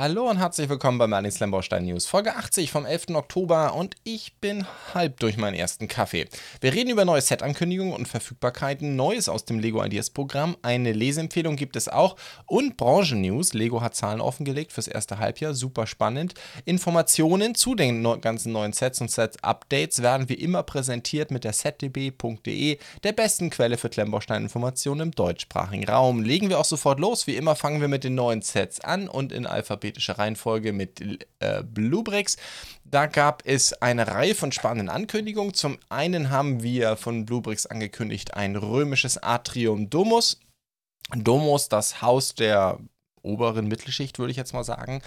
Hallo und herzlich willkommen bei Merlin Slamborstein News, Folge 80 vom 11. Oktober und ich bin halb durch meinen ersten Kaffee. Wir reden über neue Set-Ankündigungen und Verfügbarkeiten, Neues aus dem Lego Ideas Programm, eine Leseempfehlung gibt es auch und Branchen-News. Lego hat Zahlen offengelegt fürs erste Halbjahr, super spannend. Informationen zu den ganzen neuen Sets und Set-Updates werden wie immer präsentiert mit der setdb.de, der besten Quelle für Klemmbaustein-Informationen im deutschsprachigen Raum. Legen wir auch sofort los, wie immer fangen wir mit den neuen Sets an und in Alphabet alphabetischer Reihenfolge mit äh, Bluebricks. Da gab es eine Reihe von spannenden Ankündigungen. Zum einen haben wir von Bluebricks angekündigt ein römisches Atrium Domus. Domus, das Haus der oberen Mittelschicht, würde ich jetzt mal sagen.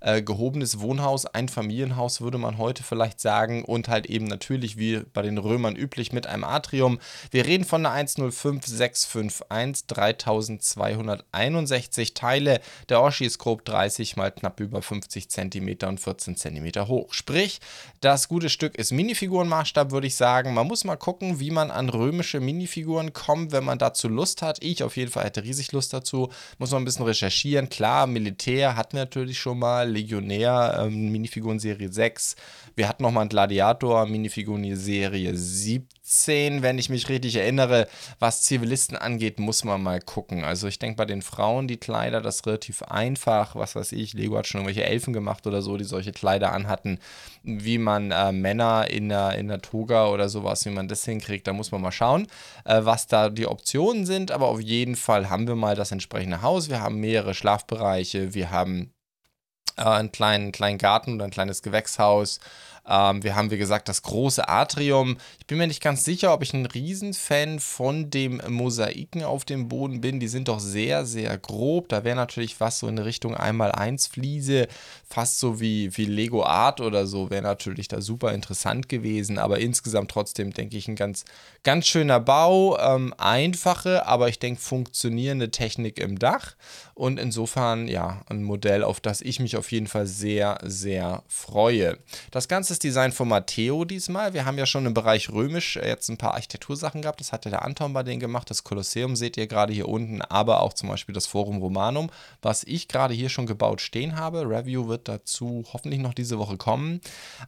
Äh, gehobenes Wohnhaus, ein Familienhaus, würde man heute vielleicht sagen. Und halt eben natürlich, wie bei den Römern üblich, mit einem Atrium. Wir reden von einer 105651, 3261 Teile. Der Oschi ist grob 30 mal knapp über 50 cm und 14 cm hoch. Sprich, das gute Stück ist Minifigurenmaßstab, würde ich sagen. Man muss mal gucken, wie man an römische Minifiguren kommt, wenn man dazu Lust hat. Ich auf jeden Fall hätte riesig Lust dazu. Muss man ein bisschen recherchieren probieren. Klar, Militär hatten wir natürlich schon mal, Legionär, ähm, Minifiguren Serie 6. Wir hatten nochmal einen Gladiator, Minifiguren Serie 17, wenn ich mich richtig erinnere. Was Zivilisten angeht, muss man mal gucken. Also ich denke bei den Frauen, die Kleider, das ist relativ einfach. Was weiß ich, Lego hat schon irgendwelche Elfen gemacht oder so, die solche Kleider anhatten. Wie man äh, Männer in der, in der Toga oder sowas, wie man das hinkriegt, da muss man mal schauen, äh, was da die Optionen sind. Aber auf jeden Fall haben wir mal das entsprechende Haus. Wir haben mehrere Schlafbereiche, wir haben äh, einen kleinen, kleinen Garten oder ein kleines Gewächshaus ähm, wir haben, wie gesagt, das große Atrium. Ich bin mir nicht ganz sicher, ob ich ein Riesenfan von dem Mosaiken auf dem Boden bin. Die sind doch sehr, sehr grob. Da wäre natürlich was so in Richtung einmal eins Fliese, fast so wie, wie Lego Art oder so, wäre natürlich da super interessant gewesen. Aber insgesamt trotzdem, denke ich, ein ganz, ganz schöner Bau. Ähm, einfache, aber ich denke, funktionierende Technik im Dach. Und insofern, ja, ein Modell, auf das ich mich auf jeden Fall sehr, sehr freue. Das Ganze ist Design von Matteo diesmal. Wir haben ja schon im Bereich römisch äh, jetzt ein paar Architektursachen gehabt. Das hatte der Anton bei denen gemacht. Das Kolosseum seht ihr gerade hier unten, aber auch zum Beispiel das Forum Romanum, was ich gerade hier schon gebaut stehen habe. Review wird dazu hoffentlich noch diese Woche kommen.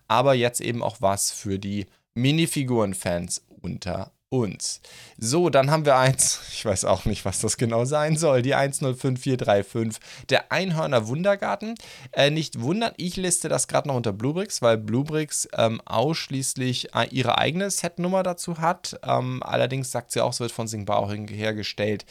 Aber jetzt eben auch was für die Minifiguren-Fans unter uns. So, dann haben wir eins, ich weiß auch nicht, was das genau sein soll, die 105435, der Einhörner Wundergarten. Äh, nicht wundern, ich liste das gerade noch unter Bluebricks, weil Bluebricks ähm, ausschließlich äh, ihre eigene Setnummer dazu hat. Ähm, allerdings sagt sie auch, es wird von Singbao hergestellt.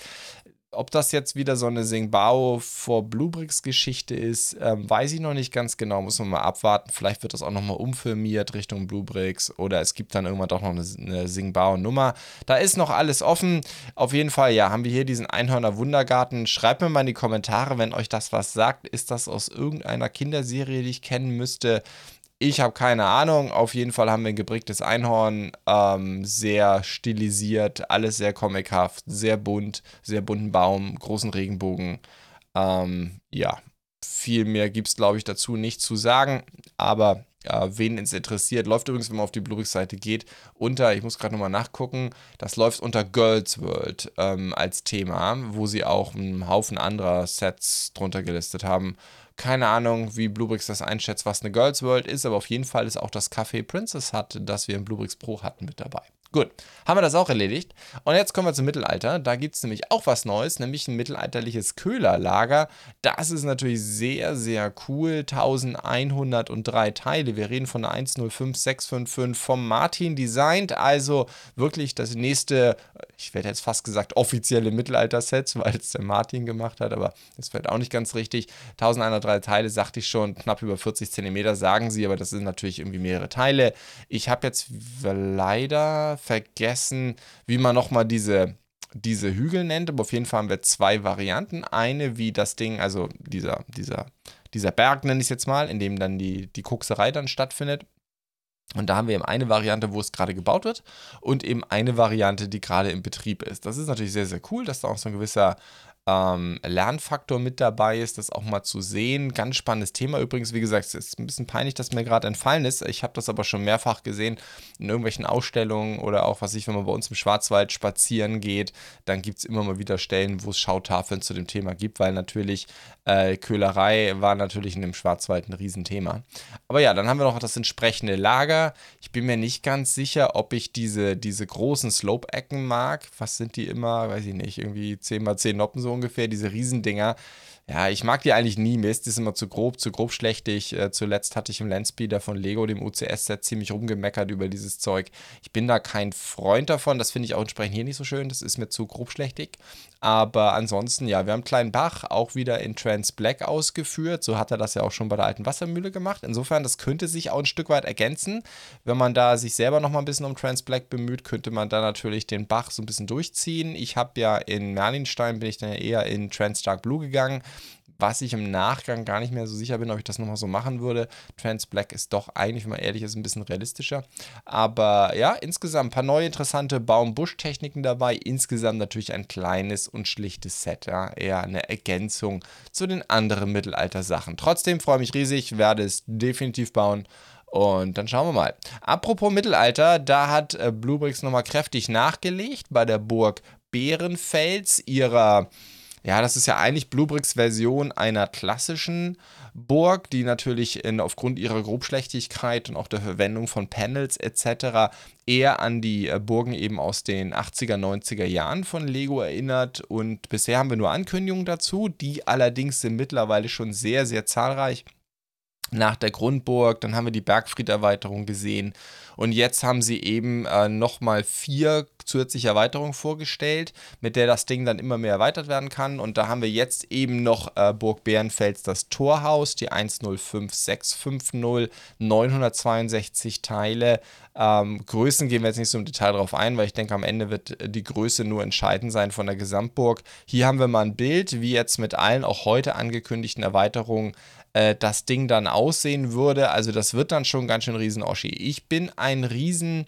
Ob das jetzt wieder so eine Singbao vor Bluebricks Geschichte ist, ähm, weiß ich noch nicht ganz genau. Muss man mal abwarten. Vielleicht wird das auch nochmal umfirmiert Richtung Bluebricks oder es gibt dann irgendwann doch noch eine, eine Singbao Nummer. Da ist noch alles offen. Auf jeden Fall, ja, haben wir hier diesen Einhörner Wundergarten. Schreibt mir mal in die Kommentare, wenn euch das was sagt. Ist das aus irgendeiner Kinderserie, die ich kennen müsste? Ich habe keine Ahnung. Auf jeden Fall haben wir ein geprägtes Einhorn. Ähm, sehr stilisiert, alles sehr comichaft, sehr bunt, sehr bunten Baum, großen Regenbogen. Ähm, ja, viel mehr gibt es, glaube ich, dazu nicht zu sagen. Aber äh, wen es interessiert, läuft übrigens, wenn man auf die Bluebricks-Seite geht, unter, ich muss gerade nochmal nachgucken, das läuft unter Girls World ähm, als Thema, wo sie auch einen Haufen anderer Sets drunter gelistet haben keine Ahnung, wie Bluebricks das einschätzt, was eine Girls World ist, aber auf jeden Fall ist auch das Café Princess Hut, das wir im Bluebricks Pro hatten, mit dabei. Gut, haben wir das auch erledigt. Und jetzt kommen wir zum Mittelalter. Da gibt es nämlich auch was Neues, nämlich ein mittelalterliches Köhlerlager. Das ist natürlich sehr, sehr cool. 1103 Teile. Wir reden von der 105655 vom Martin designt. Also wirklich das nächste, ich werde jetzt fast gesagt, offizielle Mittelalter-Set, weil es der Martin gemacht hat, aber das fällt auch nicht ganz richtig. 1103 Teile, sagte ich schon, knapp über 40 Zentimeter, sagen sie, aber das sind natürlich irgendwie mehrere Teile. Ich habe jetzt leider vergessen, wie man nochmal diese, diese Hügel nennt, aber auf jeden Fall haben wir zwei Varianten. Eine, wie das Ding, also dieser, dieser, dieser Berg nenne ich es jetzt mal, in dem dann die, die Kokserei dann stattfindet. Und da haben wir eben eine Variante, wo es gerade gebaut wird und eben eine Variante, die gerade im Betrieb ist. Das ist natürlich sehr, sehr cool, dass da auch so ein gewisser ähm, Lernfaktor mit dabei ist, das auch mal zu sehen. Ganz spannendes Thema übrigens. Wie gesagt, es ist ein bisschen peinlich, dass mir gerade entfallen ist. Ich habe das aber schon mehrfach gesehen in irgendwelchen Ausstellungen oder auch, was ich, wenn man bei uns im Schwarzwald spazieren geht, dann gibt es immer mal wieder Stellen, wo es Schautafeln zu dem Thema gibt, weil natürlich äh, Köhlerei war natürlich in dem Schwarzwald ein Riesenthema. Aber ja, dann haben wir noch das entsprechende Lager. Ich bin mir nicht ganz sicher, ob ich diese, diese großen Slope-Ecken mag. Was sind die immer? Weiß ich nicht, irgendwie 10 mal 10 Noppen so ungefähr, diese Riesendinger. Ja, ich mag die eigentlich nie. Mir ist das immer zu grob, zu grob schlechtig. Äh, zuletzt hatte ich im Landspeeder von Lego, dem UCS-Set, ziemlich rumgemeckert über dieses Zeug. Ich bin da kein Freund davon. Das finde ich auch entsprechend hier nicht so schön. Das ist mir zu grob schlechtig. Aber ansonsten, ja, wir haben Kleinen Bach auch wieder in Trans Black ausgeführt. So hat er das ja auch schon bei der alten Wassermühle gemacht. Insofern, das könnte sich auch ein Stück weit ergänzen. Wenn man da sich selber noch mal ein bisschen um Trans Black bemüht, könnte man da natürlich den Bach so ein bisschen durchziehen. Ich habe ja in Merlinstein bin ich dann eher in Trans Dark Blue gegangen was ich im Nachgang gar nicht mehr so sicher bin, ob ich das nochmal so machen würde. Trans Black ist doch eigentlich, wenn man ehrlich ist, ein bisschen realistischer. Aber ja, insgesamt ein paar neue interessante Baum-Busch-Techniken dabei. Insgesamt natürlich ein kleines und schlichtes Set. Ja? Eher eine Ergänzung zu den anderen Mittelalter-Sachen. Trotzdem freue ich mich riesig, werde es definitiv bauen. Und dann schauen wir mal. Apropos Mittelalter, da hat äh, Bluebricks nochmal kräftig nachgelegt bei der Burg Bärenfels, ihrer ja, das ist ja eigentlich Bluebricks Version einer klassischen Burg, die natürlich in, aufgrund ihrer Grobschlechtigkeit und auch der Verwendung von Panels etc. eher an die äh, Burgen eben aus den 80er, 90er Jahren von Lego erinnert. Und bisher haben wir nur Ankündigungen dazu, die allerdings sind mittlerweile schon sehr, sehr zahlreich nach der Grundburg, dann haben wir die Bergfried-Erweiterung gesehen und jetzt haben sie eben äh, nochmal vier zusätzliche Erweiterungen vorgestellt, mit der das Ding dann immer mehr erweitert werden kann und da haben wir jetzt eben noch äh, Burg Bärenfels das Torhaus, die 105650, 962 Teile. Ähm, Größen gehen wir jetzt nicht so im Detail drauf ein, weil ich denke, am Ende wird die Größe nur entscheidend sein von der Gesamtburg. Hier haben wir mal ein Bild, wie jetzt mit allen auch heute angekündigten Erweiterungen äh, das Ding dann aussehen würde. Also das wird dann schon ganz schön riesen Oschi. Ich bin ein riesen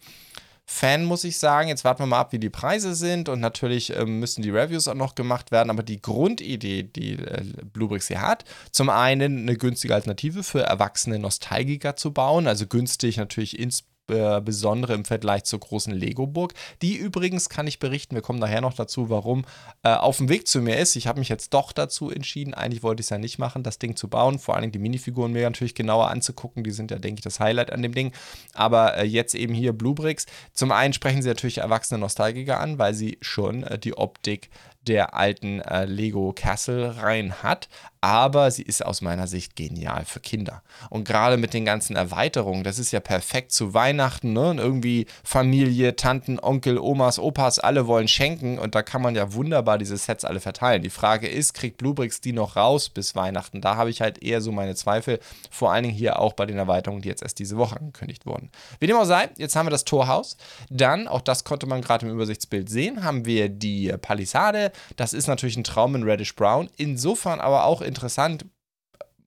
Fan, muss ich sagen. Jetzt warten wir mal ab, wie die Preise sind und natürlich äh, müssen die Reviews auch noch gemacht werden. Aber die Grundidee, die äh, Bluebricks hier hat, zum einen eine günstige Alternative für erwachsene Nostalgiker zu bauen, also günstig natürlich ins äh, Besondere im Vergleich zur großen Lego-Burg, die übrigens, kann ich berichten, wir kommen nachher noch dazu, warum, äh, auf dem Weg zu mir ist. Ich habe mich jetzt doch dazu entschieden, eigentlich wollte ich es ja nicht machen, das Ding zu bauen, vor allem die Minifiguren mir natürlich genauer anzugucken, die sind ja, denke ich, das Highlight an dem Ding. Aber äh, jetzt eben hier Bluebricks. Zum einen sprechen sie natürlich erwachsene Nostalgiker an, weil sie schon äh, die Optik der alten äh, Lego Castle rein hat, aber sie ist aus meiner Sicht genial für Kinder. Und gerade mit den ganzen Erweiterungen, das ist ja perfekt zu Weihnachten, ne? Und irgendwie Familie, Tanten, Onkel, Omas, Opas, alle wollen schenken und da kann man ja wunderbar diese Sets alle verteilen. Die Frage ist, kriegt Bluebricks die noch raus bis Weihnachten? Da habe ich halt eher so meine Zweifel, vor allen Dingen hier auch bei den Erweiterungen, die jetzt erst diese Woche angekündigt wurden. Wie dem auch sei, jetzt haben wir das Torhaus. Dann, auch das konnte man gerade im Übersichtsbild sehen, haben wir die Palisade. Das ist natürlich ein Traum in Reddish Brown. Insofern aber auch interessant,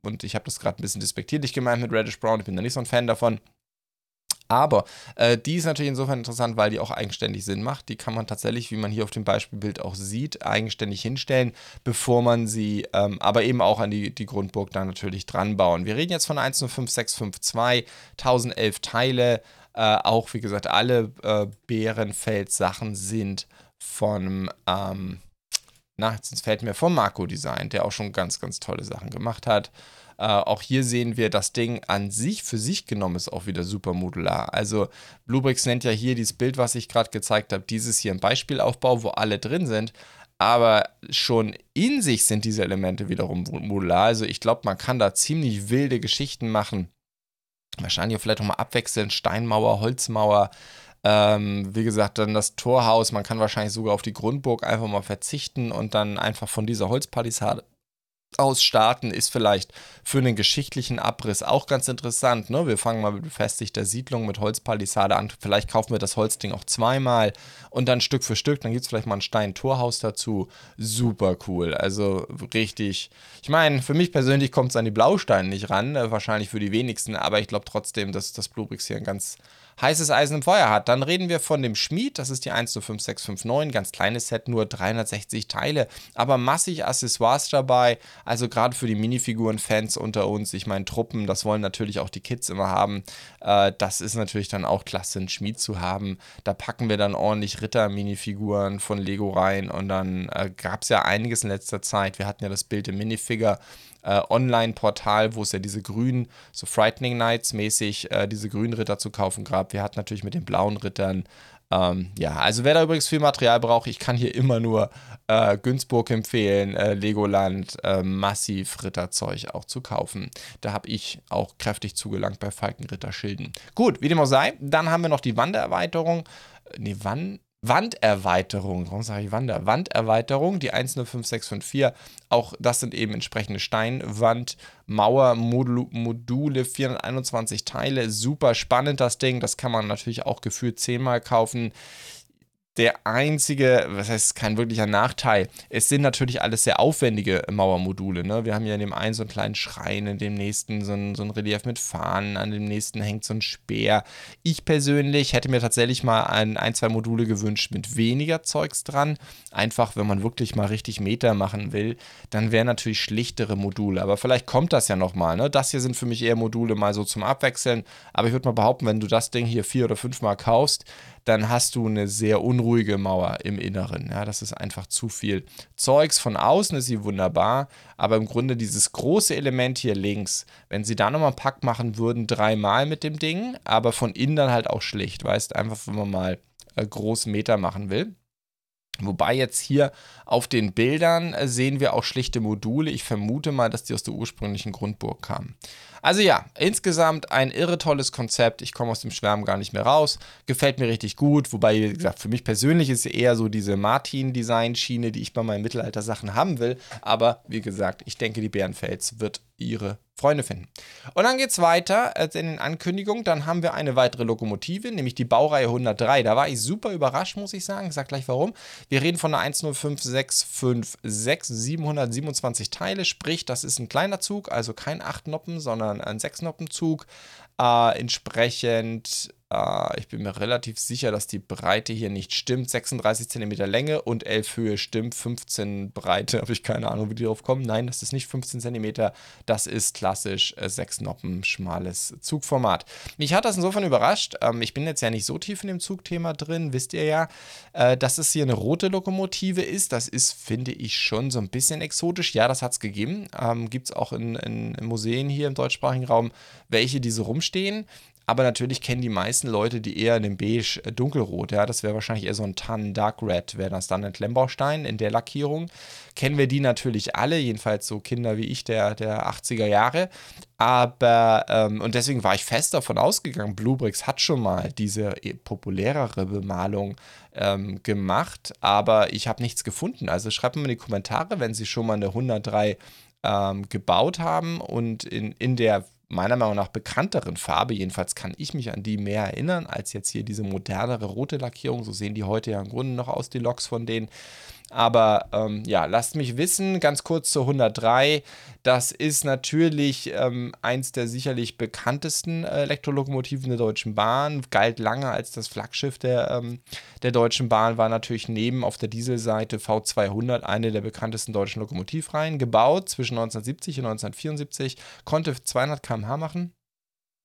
und ich habe das gerade ein bisschen despektierlich gemeint mit Reddish Brown, ich bin da nicht so ein Fan davon. Aber äh, die ist natürlich insofern interessant, weil die auch eigenständig Sinn macht. Die kann man tatsächlich, wie man hier auf dem Beispielbild auch sieht, eigenständig hinstellen, bevor man sie ähm, aber eben auch an die, die Grundburg dann natürlich dran bauen. Wir reden jetzt von 105652, 1011 Teile. Äh, auch wie gesagt, alle äh, Bärenfeld-Sachen sind von ähm, na, jetzt fällt mir vom Marco Design, der auch schon ganz, ganz tolle Sachen gemacht hat. Äh, auch hier sehen wir, das Ding an sich, für sich genommen, ist auch wieder super modular. Also Bluebricks nennt ja hier dieses Bild, was ich gerade gezeigt habe, dieses hier ein Beispielaufbau, wo alle drin sind. Aber schon in sich sind diese Elemente wiederum modular. Also ich glaube, man kann da ziemlich wilde Geschichten machen. Wahrscheinlich vielleicht auch mal abwechselnd Steinmauer, Holzmauer, ähm, wie gesagt, dann das Torhaus, man kann wahrscheinlich sogar auf die Grundburg einfach mal verzichten und dann einfach von dieser Holzpalisade aus starten, ist vielleicht für einen geschichtlichen Abriss auch ganz interessant. Ne? Wir fangen mal mit befestigter Siedlung mit Holzpalisade an. Vielleicht kaufen wir das Holzding auch zweimal und dann Stück für Stück. Dann gibt es vielleicht mal ein Stein-Torhaus dazu. Super cool. Also richtig. Ich meine, für mich persönlich kommt es an die Blausteine nicht ran. Äh, wahrscheinlich für die wenigsten. Aber ich glaube trotzdem, dass das Bluebricks hier ein ganz heißes Eisen im Feuer hat. Dann reden wir von dem Schmied, das ist die 105659, ganz kleines Set, nur 360 Teile, aber massig Accessoires dabei. Also gerade für die Minifiguren-Fans unter uns, ich meine Truppen, das wollen natürlich auch die Kids immer haben. Äh, das ist natürlich dann auch klasse, einen Schmied zu haben. Da packen wir dann ordentlich Ritter-Minifiguren von Lego rein und dann äh, gab es ja einiges in letzter Zeit. Wir hatten ja das Bild im Minifigure äh, Online-Portal, wo es ja diese grünen, so Frightening Nights mäßig, äh, diese grünen Ritter zu kaufen gab. Wir hatten natürlich mit den blauen Rittern ähm, ja, also wer da übrigens viel Material braucht, ich kann hier immer nur äh, Günzburg empfehlen, äh, Legoland, äh, massiv Ritterzeug auch zu kaufen. Da habe ich auch kräftig zugelangt bei Falkenritterschilden. Gut, wie dem auch sei, dann haben wir noch die Wandererweiterung. Äh, nee, wann? Wanderweiterung, warum sage ich Wander? Wanderweiterung, die 105654, auch das sind eben entsprechende Steinwand-Mauer-Module, 421 Teile, super spannend das Ding, das kann man natürlich auch gefühlt zehnmal kaufen der einzige, was heißt kein wirklicher Nachteil, es sind natürlich alles sehr aufwendige Mauermodule. Ne? Wir haben ja in dem einen so einen kleinen Schrein, in dem nächsten so ein, so ein Relief mit Fahnen, an dem nächsten hängt so ein Speer. Ich persönlich hätte mir tatsächlich mal ein, ein, zwei Module gewünscht mit weniger Zeugs dran. Einfach, wenn man wirklich mal richtig Meter machen will, dann wären natürlich schlichtere Module. Aber vielleicht kommt das ja nochmal. Ne? Das hier sind für mich eher Module mal so zum Abwechseln. Aber ich würde mal behaupten, wenn du das Ding hier vier oder fünfmal kaufst, dann hast du eine sehr unruhige Mauer im Inneren. Ja, das ist einfach zu viel Zeugs. Von außen ist sie wunderbar, aber im Grunde dieses große Element hier links, wenn sie da nochmal einen Pack machen würden, dreimal mit dem Ding, aber von innen dann halt auch schlicht, weißt einfach, wenn man mal äh, groß Meter machen will. Wobei jetzt hier auf den Bildern äh, sehen wir auch schlichte Module. Ich vermute mal, dass die aus der ursprünglichen Grundburg kamen. Also ja, insgesamt ein irre tolles Konzept. Ich komme aus dem Schwärmen gar nicht mehr raus. Gefällt mir richtig gut. Wobei, wie gesagt, für mich persönlich ist eher so diese Martin-Design-Schiene, die ich bei meinen Mittelalter-Sachen haben will. Aber wie gesagt, ich denke, die Bärenfels wird ihre Freunde finden. Und dann geht es weiter äh, in den Ankündigungen. Dann haben wir eine weitere Lokomotive, nämlich die Baureihe 103. Da war ich super überrascht, muss ich sagen. Ich sage gleich warum. Wir reden von einer 105656, 727 Teile. Sprich, das ist ein kleiner Zug, also kein 8 Noppen, sondern ein 6 Noppen Zug. Äh, entsprechend äh, ich bin mir relativ sicher, dass die Breite hier nicht stimmt. 36 cm Länge und 11 Höhe stimmt. 15 Breite, habe ich keine Ahnung, wie die drauf kommen. Nein, das ist nicht 15 cm. Das ist klassisch äh, 6 Noppen, schmales Zugformat. Mich hat das insofern überrascht. Ähm, ich bin jetzt ja nicht so tief in dem Zugthema drin, wisst ihr ja, äh, dass es hier eine rote Lokomotive ist. Das ist, finde ich, schon so ein bisschen exotisch. Ja, das hat es gegeben. Ähm, Gibt es auch in, in, in Museen hier im deutschsprachigen Raum welche, die so rumstehen. Aber natürlich kennen die meisten Leute die eher in dem Beige äh, dunkelrot. Ja, das wäre wahrscheinlich eher so ein Tan Dark Red, wäre das dann ein Klemmbaustein in der Lackierung. Kennen wir die natürlich alle, jedenfalls so Kinder wie ich der, der 80er Jahre. Aber, ähm, und deswegen war ich fest davon ausgegangen, Bluebricks hat schon mal diese äh, populärere Bemalung ähm, gemacht, aber ich habe nichts gefunden. Also schreibt mir in die Kommentare, wenn Sie schon mal eine 103 ähm, gebaut haben und in, in der meiner Meinung nach bekannteren Farbe. Jedenfalls kann ich mich an die mehr erinnern als jetzt hier diese modernere rote Lackierung. So sehen die heute ja im Grunde noch aus, die Loks von denen. Aber ähm, ja, lasst mich wissen, ganz kurz zur 103. Das ist natürlich ähm, eins der sicherlich bekanntesten äh, Elektrolokomotiven der Deutschen Bahn. Galt lange als das Flaggschiff der, ähm, der Deutschen Bahn, war natürlich neben auf der Dieselseite V200 eine der bekanntesten deutschen Lokomotivreihen. Gebaut zwischen 1970 und 1974, konnte 200 km/h machen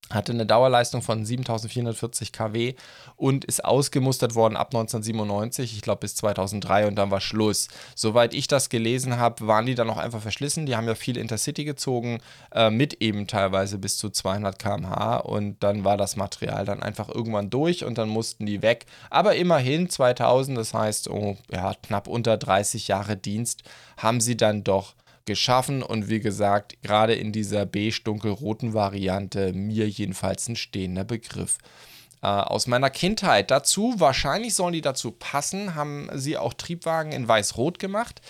hatte eine Dauerleistung von 7440 kW und ist ausgemustert worden ab 1997, ich glaube bis 2003 und dann war Schluss. Soweit ich das gelesen habe, waren die dann auch einfach verschlissen. Die haben ja viel Intercity gezogen, äh, mit eben teilweise bis zu 200 km/h und dann war das Material dann einfach irgendwann durch und dann mussten die weg. Aber immerhin 2000, das heißt oh, ja, knapp unter 30 Jahre Dienst, haben sie dann doch geschaffen und wie gesagt, gerade in dieser beige-dunkelroten Variante mir jedenfalls ein stehender Begriff. Äh, aus meiner Kindheit. Dazu, wahrscheinlich sollen die dazu passen, haben sie auch Triebwagen in weiß-rot gemacht.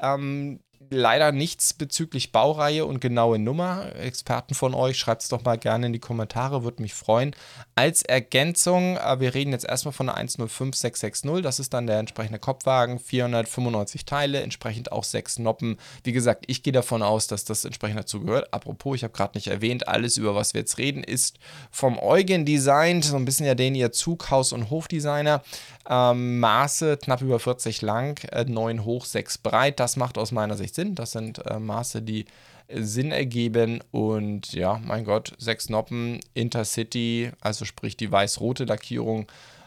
Ähm, leider nichts bezüglich Baureihe und genaue Nummer. Experten von euch, schreibt es doch mal gerne in die Kommentare, würde mich freuen. Als Ergänzung, äh, wir reden jetzt erstmal von der 105660, das ist dann der entsprechende Kopfwagen, 495 Teile, entsprechend auch sechs Noppen. Wie gesagt, ich gehe davon aus, dass das entsprechend dazu gehört. Apropos, ich habe gerade nicht erwähnt, alles über was wir jetzt reden, ist vom Eugen designt, so ein bisschen ja den ihr Zug, Haus- und Hofdesigner. Ähm, Maße knapp über 40 lang, äh, 9 hoch, 6 breit. Das macht aus meiner Sicht Sinn. Das sind äh, Maße, die äh, Sinn ergeben. Und ja, mein Gott, 6 Noppen, Intercity, also sprich die weiß-rote Lackierung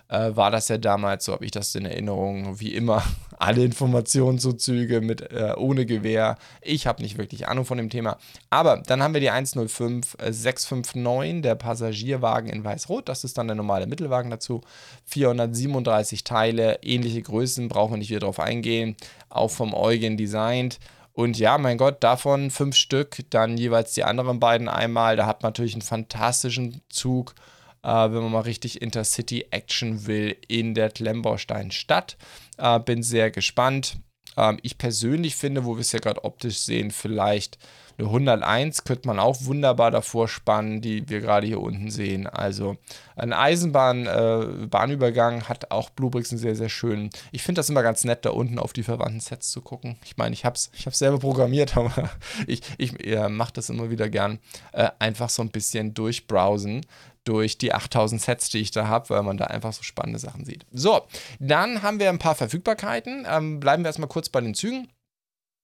äh, war das ja damals, so habe ich das in Erinnerung, wie immer, alle Informationen zu Züge mit äh, ohne Gewehr. Ich habe nicht wirklich Ahnung von dem Thema. Aber dann haben wir die 105 659, äh, der Passagierwagen in Weiß-Rot. Das ist dann der normale Mittelwagen dazu. 437 Teile, ähnliche Größen, brauchen wir nicht wieder drauf eingehen. Auch vom Eugen designt. Und ja, mein Gott, davon fünf Stück, dann jeweils die anderen beiden einmal. Da hat man natürlich einen fantastischen Zug äh, wenn man mal richtig Intercity-Action will in der Klemmbaustein-Stadt. Äh, bin sehr gespannt. Ähm, ich persönlich finde, wo wir es ja gerade optisch sehen, vielleicht eine 101 könnte man auch wunderbar davor spannen, die wir gerade hier unten sehen. Also ein Eisenbahn-Bahnübergang äh, hat auch Bluebricks einen sehr, sehr schönen. Ich finde das immer ganz nett, da unten auf die verwandten Sets zu gucken. Ich meine, ich habe es ich selber programmiert, aber ich, ich äh, mache das immer wieder gern. Äh, einfach so ein bisschen durchbrowsen durch die 8000 Sets, die ich da habe, weil man da einfach so spannende Sachen sieht. So, dann haben wir ein paar Verfügbarkeiten. Ähm, bleiben wir erstmal kurz bei den Zügen.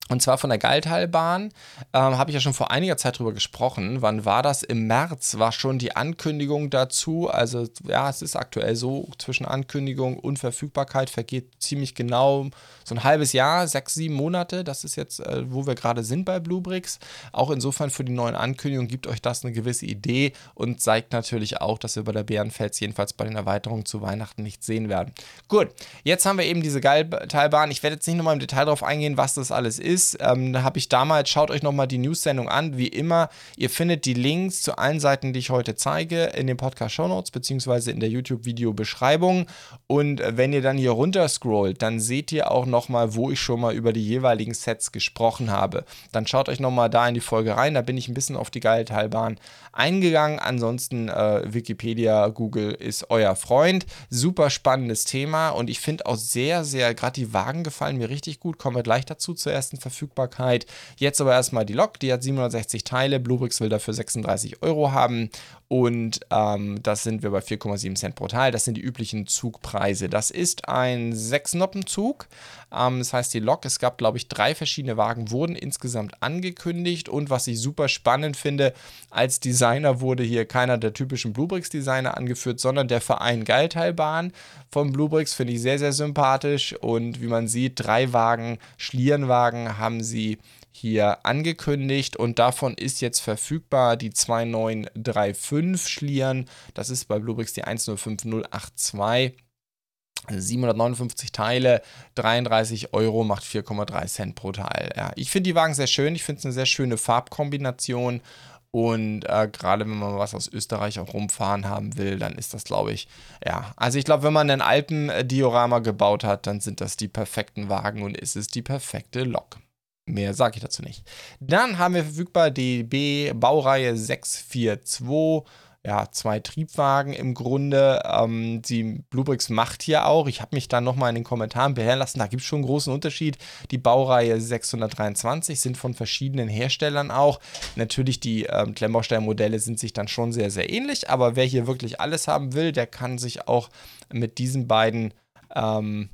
Und zwar von der Geiltalbahn ähm, habe ich ja schon vor einiger Zeit drüber gesprochen. Wann war das? Im März war schon die Ankündigung dazu. Also ja, es ist aktuell so, zwischen Ankündigung und Verfügbarkeit vergeht ziemlich genau so ein halbes Jahr, sechs, sieben Monate. Das ist jetzt, äh, wo wir gerade sind bei Bluebricks. Auch insofern für die neuen Ankündigungen gibt euch das eine gewisse Idee und zeigt natürlich auch, dass wir bei der Bärenfels jedenfalls bei den Erweiterungen zu Weihnachten nicht sehen werden. Gut, jetzt haben wir eben diese Geiltalbahn. Ich werde jetzt nicht nochmal im Detail darauf eingehen, was das alles ist ist, ähm, habe ich damals, schaut euch nochmal die News-Sendung an. Wie immer, ihr findet die Links zu allen Seiten, die ich heute zeige, in den Podcast-Shownotes beziehungsweise in der YouTube-Video-Beschreibung. Und wenn ihr dann hier runter scrollt, dann seht ihr auch nochmal, wo ich schon mal über die jeweiligen Sets gesprochen habe. Dann schaut euch nochmal da in die Folge rein. Da bin ich ein bisschen auf die geile Teilbahn eingegangen. Ansonsten äh, Wikipedia, Google ist euer Freund. Super spannendes Thema und ich finde auch sehr, sehr, gerade die Wagen gefallen mir richtig gut. Kommen wir gleich dazu zur ersten Verfügbarkeit. Jetzt aber erstmal die Lok, die hat 760 Teile. Bluebricks will dafür 36 Euro haben und ähm, das sind wir bei 4,7 Cent pro Teil. Das sind die üblichen Zugpreise. Das ist ein Sechsnoppenzug. Ähm, das heißt, die Lok, es gab, glaube ich, drei verschiedene Wagen, wurden insgesamt angekündigt. Und was ich super spannend finde, als Designer wurde hier keiner der typischen Bluebricks-Designer angeführt, sondern der Verein Geilteilbahn von Bluebricks. Finde ich sehr, sehr sympathisch. Und wie man sieht, drei Wagen, Schlierenwagen haben sie hier angekündigt und davon ist jetzt verfügbar die 2935 Schlieren. Das ist bei Bluebricks die 105082. 759 Teile, 33 Euro macht 4,3 Cent pro Teil. Ja, ich finde die Wagen sehr schön. Ich finde es eine sehr schöne Farbkombination. Und äh, gerade wenn man was aus Österreich auch rumfahren haben will, dann ist das, glaube ich, ja. Also ich glaube, wenn man ein Alpendiorama gebaut hat, dann sind das die perfekten Wagen und ist es die perfekte Lok. Mehr sage ich dazu nicht. Dann haben wir verfügbar die B-Baureihe 642 ja, zwei Triebwagen im Grunde. Ähm, die Bluebricks macht hier auch, ich habe mich da nochmal in den Kommentaren belehren lassen, da gibt es schon einen großen Unterschied. Die Baureihe 623 sind von verschiedenen Herstellern auch. Natürlich, die ähm, Klemmbaustein-Modelle sind sich dann schon sehr, sehr ähnlich, aber wer hier wirklich alles haben will, der kann sich auch mit diesen beiden ähm,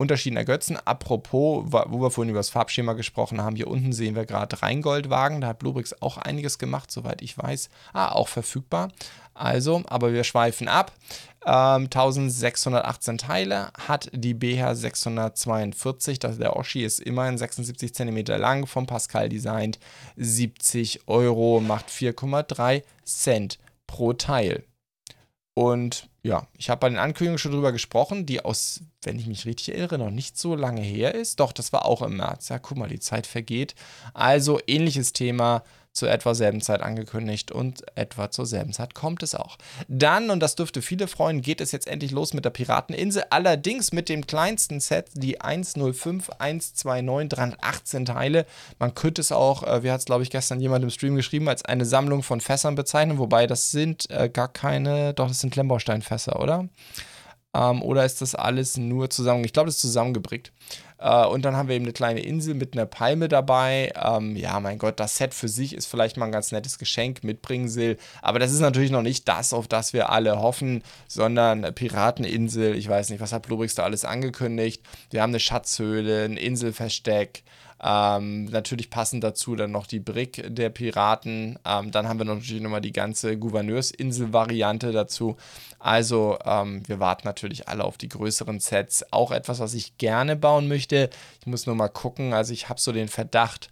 Unterschieden ergötzen. Apropos, wo wir vorhin über das Farbschema gesprochen haben, hier unten sehen wir gerade Rheingoldwagen. Da hat Bluebricks auch einiges gemacht, soweit ich weiß. Ah, auch verfügbar. Also, aber wir schweifen ab. Ähm, 1618 Teile hat die BH 642. Das, der Oschi ist immerhin 76 cm lang, vom Pascal designt. 70 Euro, macht 4,3 Cent pro Teil. Und ja, ich habe bei den Ankündigungen schon drüber gesprochen, die aus, wenn ich mich richtig erinnere, noch nicht so lange her ist. Doch, das war auch im März. Ja, guck mal, die Zeit vergeht. Also ähnliches Thema zur etwa selben Zeit angekündigt und etwa zur selben Zeit kommt es auch. Dann, und das dürfte viele freuen, geht es jetzt endlich los mit der Pirateninsel, allerdings mit dem kleinsten Set, die 105 129 318 Teile. Man könnte es auch, äh, wie hat es glaube ich gestern jemand im Stream geschrieben, als eine Sammlung von Fässern bezeichnen, wobei das sind äh, gar keine, doch das sind Klemmbausteinfässer, oder? Ähm, oder ist das alles nur zusammen? Ich glaube, das ist zusammengebrickt. Äh, und dann haben wir eben eine kleine Insel mit einer Palme dabei. Ähm, ja, mein Gott, das Set für sich ist vielleicht mal ein ganz nettes Geschenk, mitbringen Aber das ist natürlich noch nicht das, auf das wir alle hoffen, sondern Pirateninsel. Ich weiß nicht, was hat Bluebrix da alles angekündigt? Wir haben eine Schatzhöhle, ein Inselversteck. Ähm, natürlich passend dazu dann noch die Brick der Piraten. Ähm, dann haben wir natürlich nochmal die ganze Gouverneursinsel-Variante dazu. Also ähm, wir warten natürlich alle auf die größeren Sets. Auch etwas, was ich gerne bauen möchte. Ich muss nur mal gucken. Also ich habe so den Verdacht,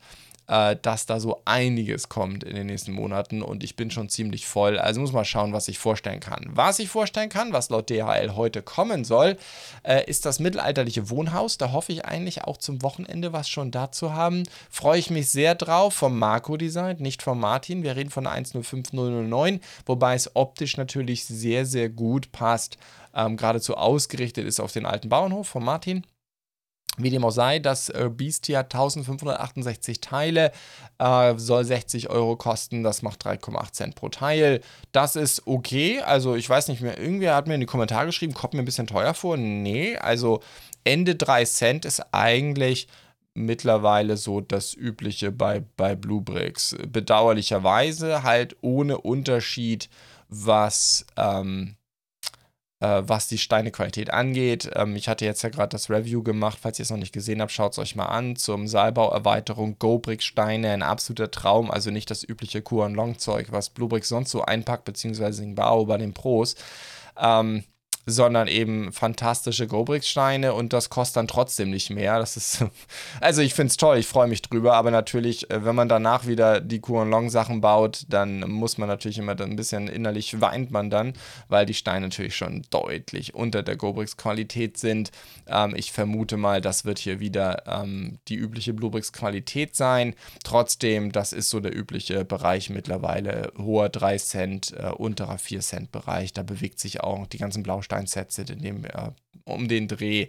äh, dass da so einiges kommt in den nächsten Monaten und ich bin schon ziemlich voll. Also muss mal schauen, was ich vorstellen kann. Was ich vorstellen kann, was laut DHL heute kommen soll, äh, ist das mittelalterliche Wohnhaus. Da hoffe ich eigentlich auch zum Wochenende was schon dazu haben. Freue ich mich sehr drauf vom Marco Design, nicht vom Martin. Wir reden von der 105009, wobei es optisch natürlich sehr, sehr gut passt. Ähm, geradezu ausgerichtet ist auf den alten Bauernhof von Martin. Wie dem auch sei, das äh, Beastie hat 1568 Teile, äh, soll 60 Euro kosten, das macht 3,8 Cent pro Teil. Das ist okay, also ich weiß nicht mehr, irgendwer hat mir in die Kommentare geschrieben, kommt mir ein bisschen teuer vor. Nee, also Ende 3 Cent ist eigentlich mittlerweile so das Übliche bei, bei Blue Bricks. Bedauerlicherweise halt ohne Unterschied, was... Ähm, äh, was die Steinequalität angeht. Ähm, ich hatte jetzt ja gerade das Review gemacht, falls ihr es noch nicht gesehen habt, schaut es euch mal an. Zum Saalbauerweiterung Go-Brick-Steine, ein absoluter Traum, also nicht das übliche Kuan-Long-Zeug, was Bluebrick sonst so einpackt, beziehungsweise Singbao bei den Pros. Ähm, sondern eben fantastische Gobrix-Steine und das kostet dann trotzdem nicht mehr. Das ist, also ich finde es toll, ich freue mich drüber, aber natürlich, äh, wenn man danach wieder die Kuan Long Sachen baut, dann muss man natürlich immer ein bisschen innerlich weint man dann, weil die Steine natürlich schon deutlich unter der Gobrix Qualität sind. Ähm, ich vermute mal, das wird hier wieder ähm, die übliche Bluebricks Qualität sein. Trotzdem, das ist so der übliche Bereich mittlerweile, hoher 3 Cent, äh, unterer 4 Cent Bereich. Da bewegt sich auch die ganzen Blausteine Sind in dem, äh, um den Dreh.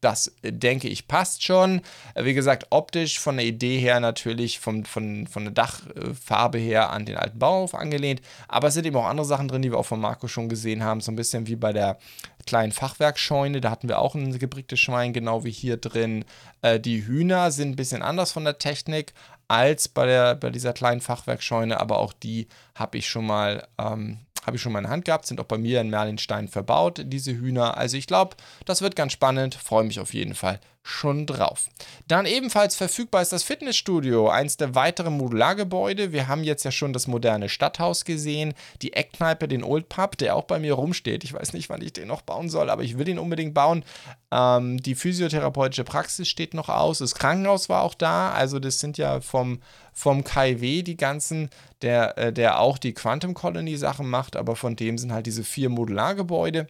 Das äh, denke ich passt schon. Äh, wie gesagt, optisch von der Idee her natürlich vom, von, von der Dachfarbe her an den alten Bauhof angelehnt. Aber es sind eben auch andere Sachen drin, die wir auch von Marco schon gesehen haben. So ein bisschen wie bei der kleinen Fachwerkscheune. Da hatten wir auch ein gebricktes Schwein, genau wie hier drin. Äh, die Hühner sind ein bisschen anders von der Technik als bei, der, bei dieser kleinen Fachwerkscheune. Aber auch die habe ich schon mal ähm, habe ich schon mal in Hand gehabt, sind auch bei mir in Merlinstein verbaut, diese Hühner. Also ich glaube, das wird ganz spannend, freue mich auf jeden Fall schon drauf. Dann ebenfalls verfügbar ist das Fitnessstudio, eins der weiteren Modulargebäude. Wir haben jetzt ja schon das moderne Stadthaus gesehen, die Eckkneipe, den Old Pub, der auch bei mir rumsteht. Ich weiß nicht, wann ich den noch bauen soll, aber ich will ihn unbedingt bauen. Ähm, die physiotherapeutische Praxis steht noch aus, das Krankenhaus war auch da. Also das sind ja vom, vom KIW die ganzen, der, äh, der auch die Quantum Colony Sachen macht, aber von dem sind halt diese vier Modulargebäude.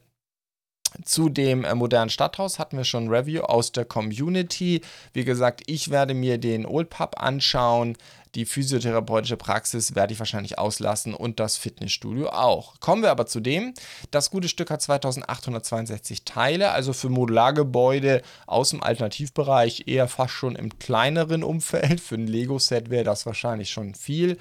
Zu dem äh, modernen Stadthaus hatten wir schon ein Review aus der Community. Wie gesagt, ich werde mir den Old Pub anschauen. Die physiotherapeutische Praxis werde ich wahrscheinlich auslassen und das Fitnessstudio auch. Kommen wir aber zu dem. Das gute Stück hat 2862 Teile, also für Modulargebäude aus dem Alternativbereich eher fast schon im kleineren Umfeld. Für ein Lego-Set wäre das wahrscheinlich schon viel.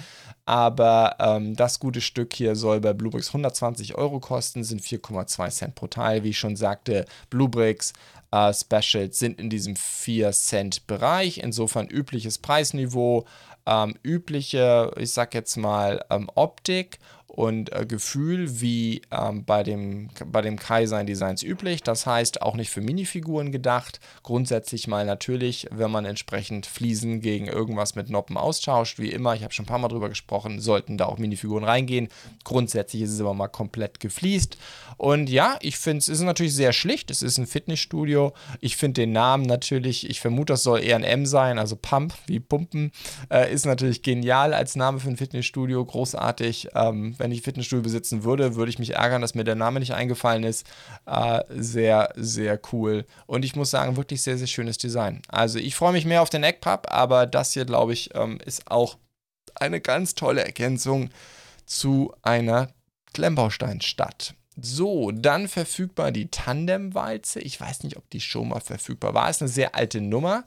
Aber ähm, das gute Stück hier soll bei Bluebricks 120 Euro kosten, sind 4,2 Cent pro Teil. Wie ich schon sagte, Bluebricks äh, Specials sind in diesem 4 Cent Bereich. Insofern übliches Preisniveau ähm, übliche, ich sag jetzt mal, ähm, Optik und äh, Gefühl wie ähm, bei dem, bei dem Kaiser Designs üblich. Das heißt, auch nicht für Minifiguren gedacht. Grundsätzlich mal natürlich, wenn man entsprechend Fliesen gegen irgendwas mit Noppen austauscht, wie immer, ich habe schon ein paar Mal drüber gesprochen, sollten da auch Minifiguren reingehen. Grundsätzlich ist es aber mal komplett gefliest. Und ja, ich finde es ist natürlich sehr schlicht. Es ist ein Fitnessstudio. Ich finde den Namen natürlich, ich vermute, das soll eher ein M sein, also Pump wie Pumpen. Äh, ist natürlich genial als Name für ein Fitnessstudio, großartig. Ähm, wenn ich Fitnessstudio besitzen würde, würde ich mich ärgern, dass mir der Name nicht eingefallen ist. Äh, sehr, sehr cool. Und ich muss sagen, wirklich sehr, sehr schönes Design. Also ich freue mich mehr auf den Eckpub, aber das hier, glaube ich, ähm, ist auch eine ganz tolle Ergänzung zu einer Klemmbausteinstadt. So, dann verfügbar die Tandemwalze. Ich weiß nicht, ob die schon mal verfügbar war. Ist eine sehr alte Nummer.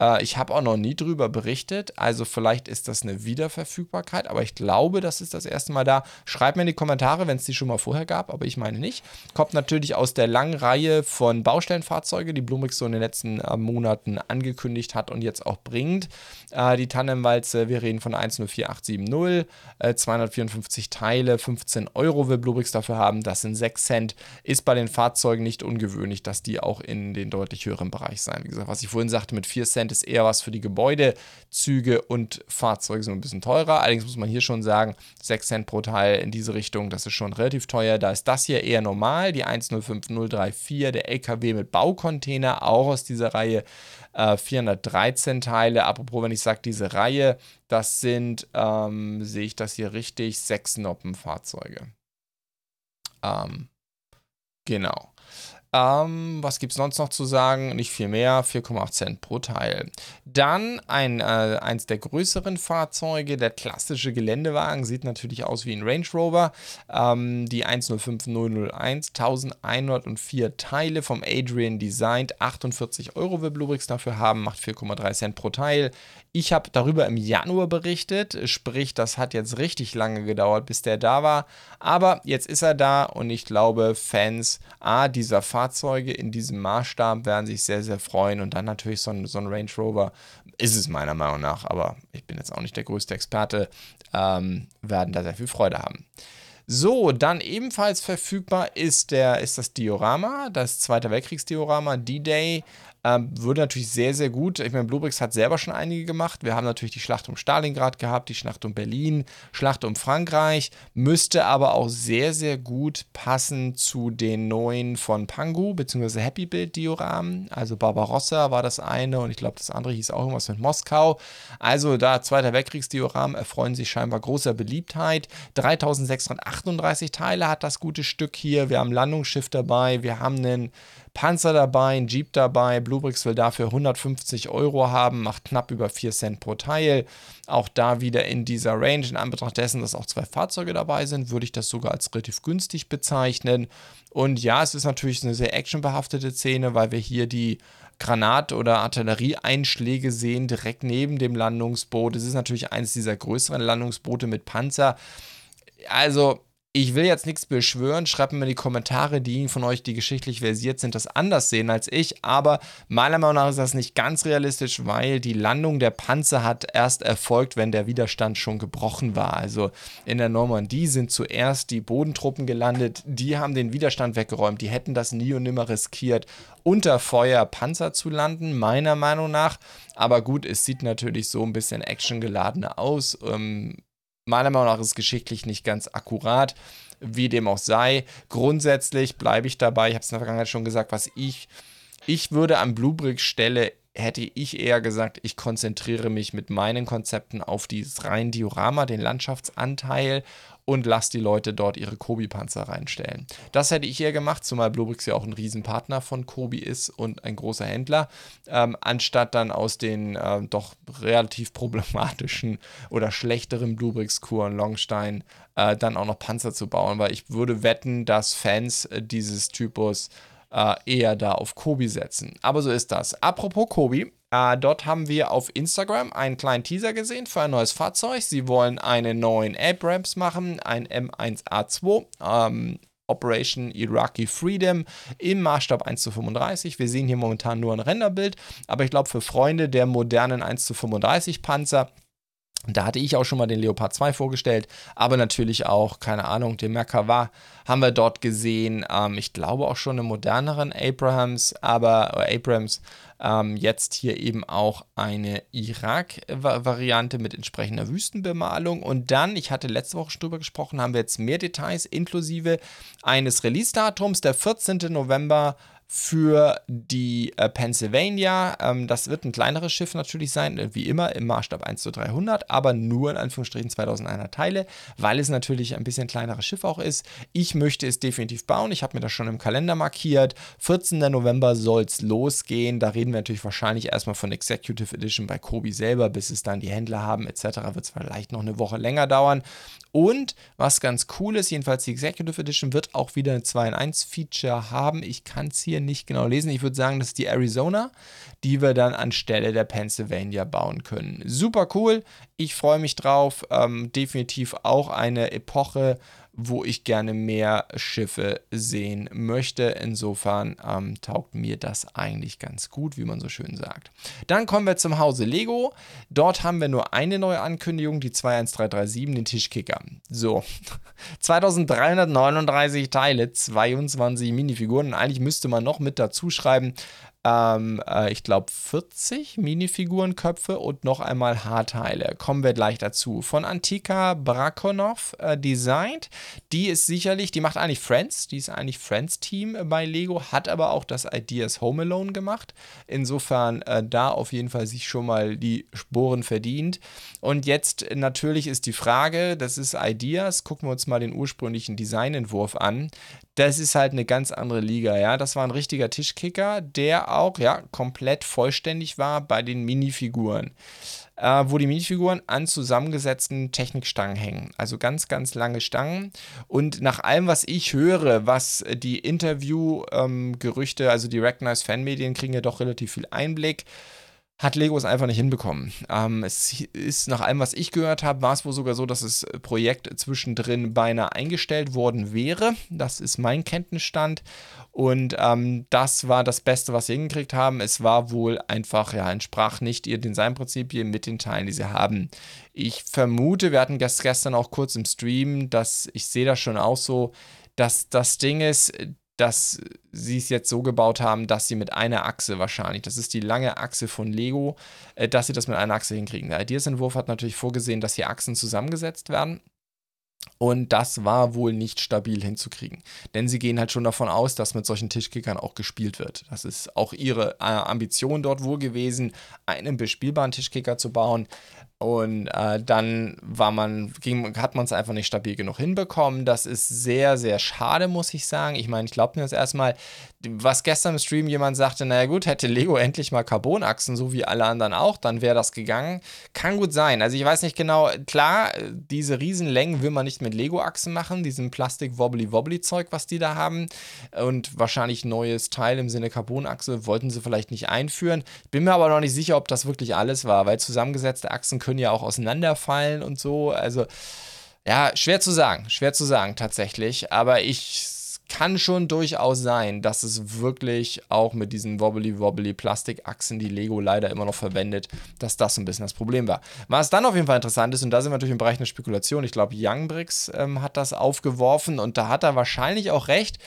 Äh, ich habe auch noch nie drüber berichtet, also vielleicht ist das eine Wiederverfügbarkeit, aber ich glaube, das ist das erste Mal da. Schreibt mir in die Kommentare, wenn es die schon mal vorher gab, aber ich meine nicht. Kommt natürlich aus der langen Reihe von Baustellenfahrzeugen, die Blumix so in den letzten äh, Monaten angekündigt hat und jetzt auch bringt. Äh, die Tandemwalze, wir reden von 104870, 254 Teile, 15 Euro will Blumix dafür haben, das sind 6 Cent. Ist bei den Fahrzeugen nicht ungewöhnlich, dass die auch in den deutlich höheren Bereich sein. Wie gesagt, was ich vorhin sagte mit 4 Cent Prozent ist eher was für die Gebäude, Züge und Fahrzeuge sind ein bisschen teurer. Allerdings muss man hier schon sagen, 6 Cent pro Teil in diese Richtung, das ist schon relativ teuer. Da ist das hier eher normal, die 105034, der LKW mit Baucontainer, auch aus dieser Reihe äh, 413 Teile. Apropos, wenn ich sage, diese Reihe, das sind, ähm, sehe ich das hier richtig, sechs Noppenfahrzeuge. Ähm, genau. Ähm, was gibt es sonst noch zu sagen? Nicht viel mehr, 4,8 Cent pro Teil. Dann ein, äh, eins der größeren Fahrzeuge, der klassische Geländewagen, sieht natürlich aus wie ein Range Rover. Ähm, die 105001, 1104 Teile vom Adrian Designed, 48 Euro will Bluebricks dafür haben, macht 4,3 Cent pro Teil. Ich habe darüber im Januar berichtet, sprich, das hat jetzt richtig lange gedauert, bis der da war. Aber jetzt ist er da und ich glaube, Fans A, dieser Fahrzeuge in diesem Maßstab werden sich sehr, sehr freuen. Und dann natürlich so ein, so ein Range Rover ist es meiner Meinung nach, aber ich bin jetzt auch nicht der größte Experte, ähm, werden da sehr viel Freude haben. So, dann ebenfalls verfügbar ist, der, ist das Diorama, das Zweite Weltkriegsdiorama D-Day. Ähm, würde natürlich sehr, sehr gut. Ich meine, Bluebricks hat selber schon einige gemacht. Wir haben natürlich die Schlacht um Stalingrad gehabt, die Schlacht um Berlin, Schlacht um Frankreich. Müsste aber auch sehr, sehr gut passen zu den neuen von Pangu, beziehungsweise Happy Build Dioramen. Also Barbarossa war das eine und ich glaube, das andere hieß auch irgendwas mit Moskau. Also da Zweiter Weltkriegsdioramen erfreuen sich scheinbar großer Beliebtheit. 3638 Teile hat das gute Stück hier. Wir haben Landungsschiff dabei, wir haben einen Panzer dabei, ein Jeep dabei. Bluebricks will dafür 150 Euro haben, macht knapp über 4 Cent pro Teil. Auch da wieder in dieser Range. In Anbetracht dessen, dass auch zwei Fahrzeuge dabei sind, würde ich das sogar als relativ günstig bezeichnen. Und ja, es ist natürlich eine sehr actionbehaftete Szene, weil wir hier die Granat- oder Artillerieeinschläge sehen, direkt neben dem Landungsboot. Es ist natürlich eines dieser größeren Landungsboote mit Panzer. Also, ich will jetzt nichts beschwören, schreibt mir in die Kommentare, die von euch, die geschichtlich versiert sind, das anders sehen als ich. Aber meiner Meinung nach ist das nicht ganz realistisch, weil die Landung der Panzer hat erst erfolgt, wenn der Widerstand schon gebrochen war. Also in der Normandie sind zuerst die Bodentruppen gelandet, die haben den Widerstand weggeräumt. Die hätten das nie und nimmer riskiert, unter Feuer Panzer zu landen, meiner Meinung nach. Aber gut, es sieht natürlich so ein bisschen actiongeladener aus. Ähm, meiner Meinung nach ist es geschichtlich nicht ganz akkurat, wie dem auch sei. Grundsätzlich bleibe ich dabei, ich habe es in der Vergangenheit schon gesagt, was ich, ich würde an Bluebrick Stelle hätte ich eher gesagt, ich konzentriere mich mit meinen Konzepten auf dieses rein Diorama, den Landschaftsanteil und lasse die Leute dort ihre Kobi-Panzer reinstellen. Das hätte ich eher gemacht, zumal Bluebricks ja auch ein Riesenpartner von Kobi ist und ein großer Händler, ähm, anstatt dann aus den äh, doch relativ problematischen oder schlechteren Bluebricks Kuren Longstein äh, dann auch noch Panzer zu bauen, weil ich würde wetten, dass Fans äh, dieses Typus äh, eher da auf Kobi setzen. Aber so ist das. Apropos Kobi, äh, dort haben wir auf Instagram einen kleinen Teaser gesehen für ein neues Fahrzeug. Sie wollen einen neuen Abrams machen, ein M1A2. Ähm, Operation Iraqi Freedom im Maßstab 1 zu 35. Wir sehen hier momentan nur ein Renderbild, aber ich glaube, für Freunde der modernen 1 zu 35 Panzer da hatte ich auch schon mal den Leopard 2 vorgestellt, aber natürlich auch, keine Ahnung, den Merkava haben wir dort gesehen. Ähm, ich glaube auch schon einen moderneren Abrahams, aber äh, Abrams ähm, jetzt hier eben auch eine Irak-Variante mit entsprechender Wüstenbemalung. Und dann, ich hatte letzte Woche schon drüber gesprochen, haben wir jetzt mehr Details inklusive eines Release-Datums, der 14. November für die äh, Pennsylvania. Ähm, das wird ein kleineres Schiff natürlich sein, äh, wie immer im Maßstab 1 zu 300, aber nur in Anführungsstrichen 2100 Teile, weil es natürlich ein bisschen kleineres Schiff auch ist. Ich möchte es definitiv bauen. Ich habe mir das schon im Kalender markiert. 14. November soll es losgehen. Da reden wir natürlich wahrscheinlich erstmal von Executive Edition bei Kobi selber, bis es dann die Händler haben etc. Wird es vielleicht noch eine Woche länger dauern. Und was ganz cool ist, jedenfalls die Executive Edition wird auch wieder ein 2 in 1 Feature haben. Ich kann es hier nicht genau lesen. Ich würde sagen, das ist die Arizona, die wir dann anstelle der Pennsylvania bauen können. Super cool. Ich freue mich drauf. Ähm, definitiv auch eine Epoche, wo ich gerne mehr Schiffe sehen möchte. Insofern ähm, taugt mir das eigentlich ganz gut, wie man so schön sagt. Dann kommen wir zum Hause Lego. Dort haben wir nur eine neue Ankündigung, die 21337, den Tischkicker. So, 2339 Teile, 22 Minifiguren. Eigentlich müsste man noch mit dazu schreiben, ähm, äh, ich glaube, 40 Minifigurenköpfe und noch einmal Haarteile. Kommen wir gleich dazu. Von Antika Brakonov äh, designt. Die ist sicherlich, die macht eigentlich Friends. Die ist eigentlich Friends-Team bei Lego, hat aber auch das Ideas Home Alone gemacht. Insofern äh, da auf jeden Fall sich schon mal die Sporen verdient. Und jetzt natürlich ist die Frage, das ist Ideas, gucken wir uns mal den ursprünglichen Designentwurf an das ist halt eine ganz andere Liga, ja. Das war ein richtiger Tischkicker, der auch, ja, komplett vollständig war bei den Minifiguren. Äh, wo die Minifiguren an zusammengesetzten Technikstangen hängen. Also ganz, ganz lange Stangen. Und nach allem, was ich höre, was die Interview-Gerüchte, ähm, also die Recognized Fanmedien kriegen ja doch relativ viel Einblick hat Lego es einfach nicht hinbekommen. Ähm, es ist nach allem, was ich gehört habe, war es wohl sogar so, dass das Projekt zwischendrin beinahe eingestellt worden wäre. Das ist mein Kenntnisstand. Und ähm, das war das Beste, was sie hingekriegt haben. Es war wohl einfach, ja, entsprach nicht ihr Designprinzipien mit den Teilen, die sie haben. Ich vermute, wir hatten gestern auch kurz im Stream, dass ich sehe das schon auch so, dass das Ding ist, dass sie es jetzt so gebaut haben, dass sie mit einer Achse wahrscheinlich, das ist die lange Achse von Lego, äh, dass sie das mit einer Achse hinkriegen. Der Ideas-Entwurf hat natürlich vorgesehen, dass die Achsen zusammengesetzt werden. Und das war wohl nicht stabil hinzukriegen. Denn sie gehen halt schon davon aus, dass mit solchen Tischkickern auch gespielt wird. Das ist auch ihre äh, Ambition dort wohl gewesen, einen bespielbaren Tischkicker zu bauen. Und äh, dann war man, ging, hat man es einfach nicht stabil genug hinbekommen. Das ist sehr, sehr schade, muss ich sagen. Ich meine, ich glaube mir das erstmal, was gestern im Stream jemand sagte, naja gut, hätte Lego endlich mal Carbonachsen, so wie alle anderen auch, dann wäre das gegangen. Kann gut sein. Also ich weiß nicht genau, klar, diese Riesenlängen will man nicht mit Lego-Achsen machen, diesem Plastik-Wobbly-Wobbly-Zeug, was die da haben. Und wahrscheinlich neues Teil im Sinne Carbonachse wollten sie vielleicht nicht einführen. Bin mir aber noch nicht sicher, ob das wirklich alles war, weil zusammengesetzte Achsen können ja auch auseinanderfallen und so. Also, ja, schwer zu sagen, schwer zu sagen tatsächlich. Aber ich kann schon durchaus sein, dass es wirklich auch mit diesen wobbly-wobbly Plastikachsen, die Lego leider immer noch verwendet, dass das ein bisschen das Problem war. Was dann auf jeden Fall interessant ist, und da sind wir natürlich im Bereich der Spekulation, ich glaube, Youngbricks ähm, hat das aufgeworfen und da hat er wahrscheinlich auch recht,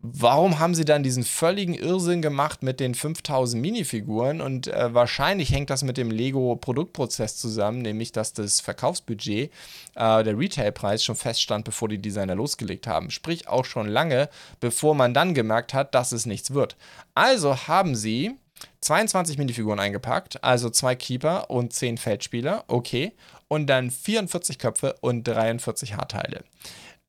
warum haben sie dann diesen völligen Irrsinn gemacht mit den 5000 Minifiguren? Und äh, wahrscheinlich hängt das mit dem Lego-Produktprozess zusammen, nämlich dass das Verkaufsbudget, äh, der Retailpreis schon feststand, bevor die Designer losgelegt haben. Sprich auch schon lange, bevor man dann gemerkt hat, dass es nichts wird. Also haben sie 22 Minifiguren eingepackt, also zwei Keeper und 10 Feldspieler, okay. Und dann 44 Köpfe und 43 Haarteile.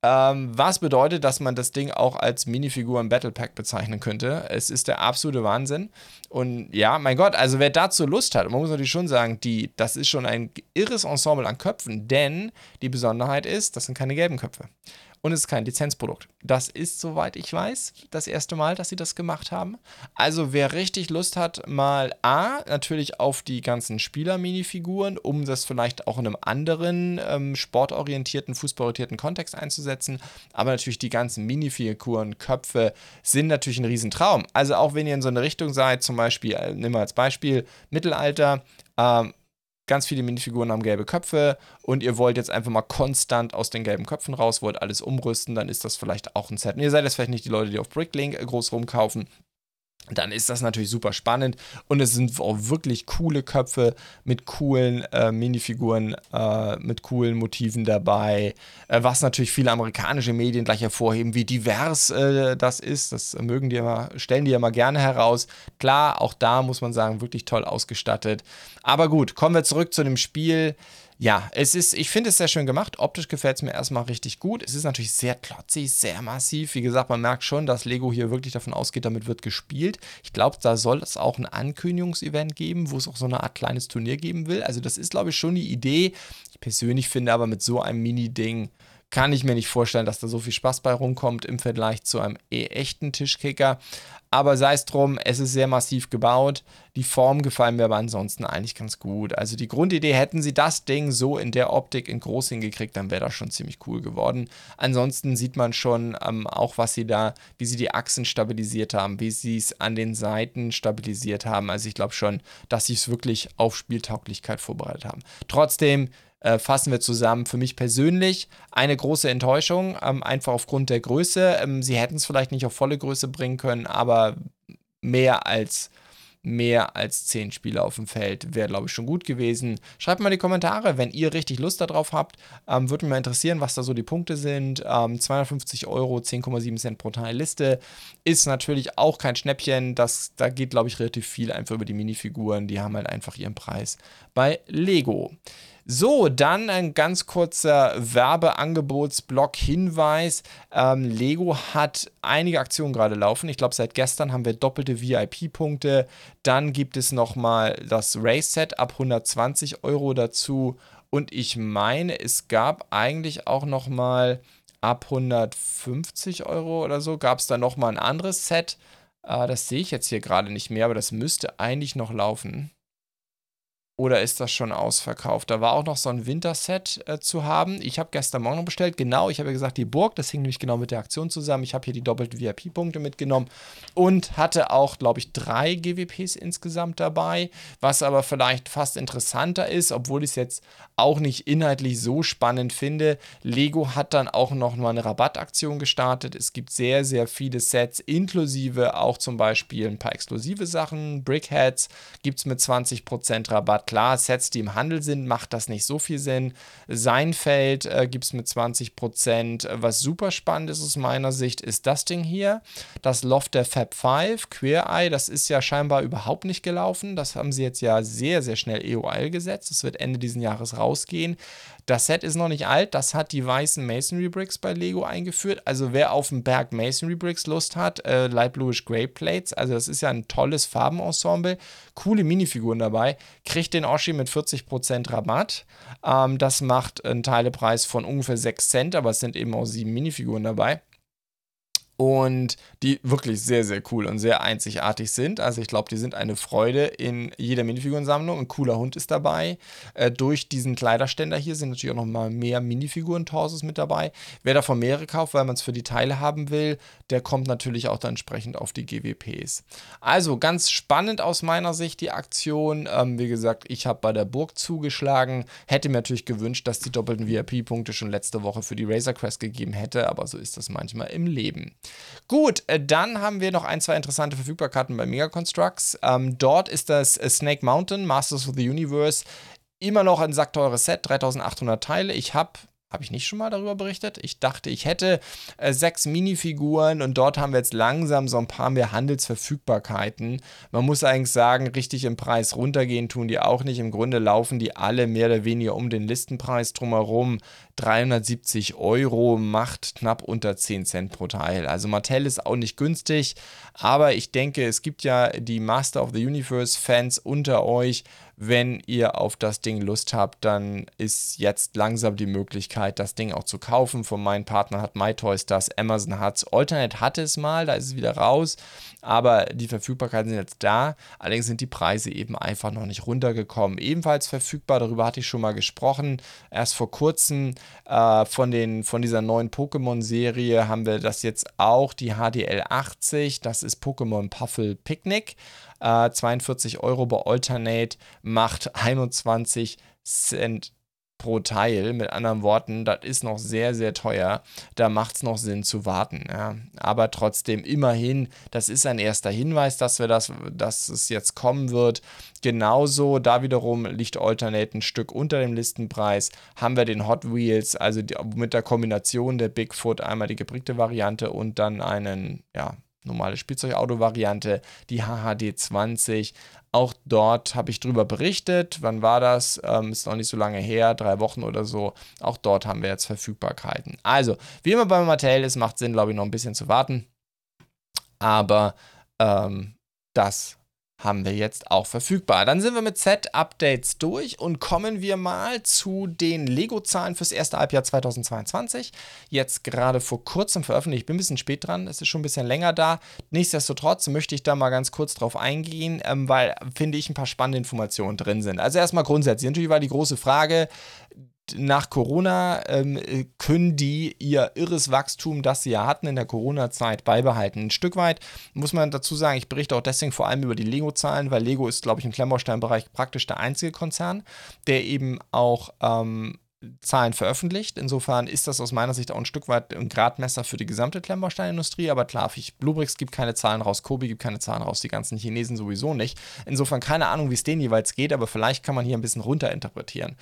Ähm, was bedeutet, dass man das Ding auch als Minifigur im Battle Pack bezeichnen könnte. Es ist der absolute Wahnsinn. Und ja, mein Gott, also wer dazu Lust hat, man muss natürlich schon sagen, die, das ist schon ein irres Ensemble an Köpfen, denn die Besonderheit ist, das sind keine gelben Köpfe und es ist kein Lizenzprodukt. Das ist, soweit ich weiß, das erste Mal, dass sie das gemacht haben. Also wer richtig Lust hat, mal A, natürlich auf die ganzen Spieler-Minifiguren, um das vielleicht auch in einem anderen ähm, sportorientierten, fußballorientierten Kontext einzusetzen. Aber natürlich die ganzen Minifiguren, Köpfe sind natürlich ein Riesentraum. Also auch wenn ihr in so eine Richtung seid, zum Beispiel, äh, nimm mal als Beispiel Mittelalter, ähm, ganz viele Minifiguren haben gelbe Köpfe und ihr wollt jetzt einfach mal konstant aus den gelben Köpfen raus, wollt alles umrüsten, dann ist das vielleicht auch ein Set. Und ihr seid jetzt vielleicht nicht die Leute, die auf Bricklink groß rumkaufen. Dann ist das natürlich super spannend und es sind auch wirklich coole Köpfe mit coolen äh, Minifiguren, äh, mit coolen Motiven dabei, äh, was natürlich viele amerikanische Medien gleich hervorheben, wie divers äh, das ist. Das mögen die immer, stellen die immer gerne heraus. Klar, auch da muss man sagen, wirklich toll ausgestattet. Aber gut, kommen wir zurück zu dem Spiel ja, es ist, ich finde es sehr schön gemacht. Optisch gefällt es mir erstmal richtig gut. Es ist natürlich sehr klotzig, sehr massiv. Wie gesagt, man merkt schon, dass Lego hier wirklich davon ausgeht, damit wird gespielt. Ich glaube, da soll es auch ein Ankündigungsevent geben, wo es auch so eine Art kleines Turnier geben will. Also, das ist, glaube ich, schon die Idee. Ich persönlich finde aber mit so einem Mini-Ding kann ich mir nicht vorstellen, dass da so viel Spaß bei rumkommt im Vergleich zu einem e echten Tischkicker. Aber sei es drum, es ist sehr massiv gebaut. Die Formen gefallen mir aber ansonsten eigentlich ganz gut. Also die Grundidee, hätten sie das Ding so in der Optik in groß hingekriegt, dann wäre das schon ziemlich cool geworden. Ansonsten sieht man schon ähm, auch, was sie da, wie sie die Achsen stabilisiert haben, wie sie es an den Seiten stabilisiert haben. Also ich glaube schon, dass sie es wirklich auf Spieltauglichkeit vorbereitet haben. Trotzdem, äh, fassen wir zusammen. Für mich persönlich eine große Enttäuschung, ähm, einfach aufgrund der Größe. Ähm, sie hätten es vielleicht nicht auf volle Größe bringen können, aber mehr als mehr als 10 Spieler auf dem Feld wäre, glaube ich, schon gut gewesen. Schreibt mal in die Kommentare, wenn ihr richtig Lust darauf habt. Ähm, Würde mich mal interessieren, was da so die Punkte sind. Ähm, 250 Euro, 10,7 Cent pro Teilliste. Ist natürlich auch kein Schnäppchen. Das, da geht, glaube ich, relativ viel einfach über die Minifiguren. Die haben halt einfach ihren Preis bei Lego. So, dann ein ganz kurzer Werbeangebotsblock-Hinweis. Ähm, Lego hat einige Aktionen gerade laufen. Ich glaube, seit gestern haben wir doppelte VIP-Punkte. Dann gibt es nochmal das Race-Set ab 120 Euro dazu. Und ich meine, es gab eigentlich auch nochmal ab 150 Euro oder so, gab es da nochmal ein anderes Set. Äh, das sehe ich jetzt hier gerade nicht mehr, aber das müsste eigentlich noch laufen. Oder ist das schon ausverkauft? Da war auch noch so ein Winterset äh, zu haben. Ich habe gestern Morgen bestellt. Genau, ich habe ja gesagt, die Burg, das hing nämlich genau mit der Aktion zusammen. Ich habe hier die doppelten VIP-Punkte mitgenommen und hatte auch, glaube ich, drei GWPs insgesamt dabei. Was aber vielleicht fast interessanter ist, obwohl ich es jetzt auch nicht inhaltlich so spannend finde. Lego hat dann auch noch mal eine Rabattaktion gestartet. Es gibt sehr, sehr viele Sets, inklusive auch zum Beispiel ein paar exklusive Sachen. Brickheads gibt es mit 20% Rabatt Klar, Sets, die im Handel sind, macht das nicht so viel Sinn. Seinfeld äh, gibt es mit 20%. Was super spannend ist aus meiner Sicht, ist das Ding hier. Das Loft der Fab 5, Queer Eye, das ist ja scheinbar überhaupt nicht gelaufen. Das haben sie jetzt ja sehr, sehr schnell EOL gesetzt. Das wird Ende dieses Jahres rausgehen. Das Set ist noch nicht alt, das hat die weißen Masonry Bricks bei Lego eingeführt. Also wer auf dem Berg Masonry Bricks Lust hat, äh, Light Bluish Grey Plates, also das ist ja ein tolles Farbenensemble, coole Minifiguren dabei, kriegt den Oshi mit 40% Rabatt. Ähm, das macht einen Teilepreis von ungefähr 6 Cent, aber es sind eben auch sieben Minifiguren dabei und die wirklich sehr, sehr cool und sehr einzigartig sind. Also ich glaube, die sind eine Freude in jeder Minifigurensammlung. Ein cooler Hund ist dabei. Äh, durch diesen Kleiderständer hier sind natürlich auch noch mal mehr Minifiguren-Torsos mit dabei. Wer davon mehrere kauft, weil man es für die Teile haben will, der kommt natürlich auch dann entsprechend auf die GWPs. Also ganz spannend aus meiner Sicht die Aktion. Ähm, wie gesagt, ich habe bei der Burg zugeschlagen. Hätte mir natürlich gewünscht, dass die doppelten VIP-Punkte schon letzte Woche für die Razor Crest gegeben hätte, aber so ist das manchmal im Leben. Gut, äh, dann haben wir noch ein, zwei interessante Verfügbarkeiten bei Mega Constructs. Ähm, dort ist das äh, Snake Mountain, Masters of the Universe, immer noch ein sackteures Set, 3800 Teile. Ich habe habe ich nicht schon mal darüber berichtet? Ich dachte, ich hätte äh, sechs Minifiguren und dort haben wir jetzt langsam so ein paar mehr Handelsverfügbarkeiten. Man muss eigentlich sagen, richtig im Preis runtergehen tun die auch nicht. Im Grunde laufen die alle mehr oder weniger um den Listenpreis drumherum. 370 Euro macht knapp unter 10 Cent pro Teil. Also Mattel ist auch nicht günstig, aber ich denke, es gibt ja die Master of the Universe Fans unter euch. Wenn ihr auf das Ding Lust habt, dann ist jetzt langsam die Möglichkeit, das Ding auch zu kaufen. Von meinem Partner hat MyToys das, Amazon hat es, Alternate hatte es mal, da ist es wieder raus, aber die Verfügbarkeiten sind jetzt da. Allerdings sind die Preise eben einfach noch nicht runtergekommen. Ebenfalls verfügbar, darüber hatte ich schon mal gesprochen, erst vor kurzem äh, von, den, von dieser neuen Pokémon-Serie haben wir das jetzt auch, die HDL 80. Das ist Pokémon Puffle Picnic. Äh, 42 Euro bei Alternate macht 21 Cent pro Teil. Mit anderen Worten, das ist noch sehr, sehr teuer. Da macht es noch Sinn zu warten. Ja. Aber trotzdem, immerhin, das ist ein erster Hinweis, dass wir das, dass es jetzt kommen wird. Genauso, da wiederum liegt Alternate ein Stück unter dem Listenpreis. Haben wir den Hot Wheels, also die, mit der Kombination der Bigfoot, einmal die geprägte Variante und dann einen, ja, normale Spielzeugauto-Variante, die HHD 20. Auch dort habe ich drüber berichtet. Wann war das? Ähm, ist noch nicht so lange her, drei Wochen oder so. Auch dort haben wir jetzt Verfügbarkeiten. Also, wie immer bei Mattel, es macht Sinn, glaube ich, noch ein bisschen zu warten. Aber ähm, das haben wir jetzt auch verfügbar. Dann sind wir mit Set-Updates durch und kommen wir mal zu den Lego-Zahlen fürs erste Halbjahr 2022. Jetzt gerade vor kurzem veröffentlicht. Ich bin ein bisschen spät dran, es ist schon ein bisschen länger da. Nichtsdestotrotz möchte ich da mal ganz kurz drauf eingehen, ähm, weil, finde ich, ein paar spannende Informationen drin sind. Also erstmal grundsätzlich, natürlich war die große Frage, nach Corona ähm, können die ihr irres Wachstum, das sie ja hatten in der Corona-Zeit, beibehalten. Ein Stück weit muss man dazu sagen, ich berichte auch deswegen vor allem über die Lego-Zahlen, weil Lego ist, glaube ich, im Klemmbaustein-Bereich praktisch der einzige Konzern, der eben auch ähm, Zahlen veröffentlicht. Insofern ist das aus meiner Sicht auch ein Stück weit ein Gradmesser für die gesamte Klemmbausteinindustrie. Aber klar, Bluebricks gibt keine Zahlen raus, Kobi gibt keine Zahlen raus, die ganzen Chinesen sowieso nicht. Insofern keine Ahnung, wie es denen jeweils geht, aber vielleicht kann man hier ein bisschen runter-interpretieren.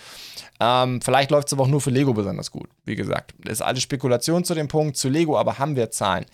Ähm, vielleicht läuft es aber auch nur für Lego besonders gut. Wie gesagt, das ist alles Spekulation zu dem Punkt. Zu Lego aber haben wir Zahlen.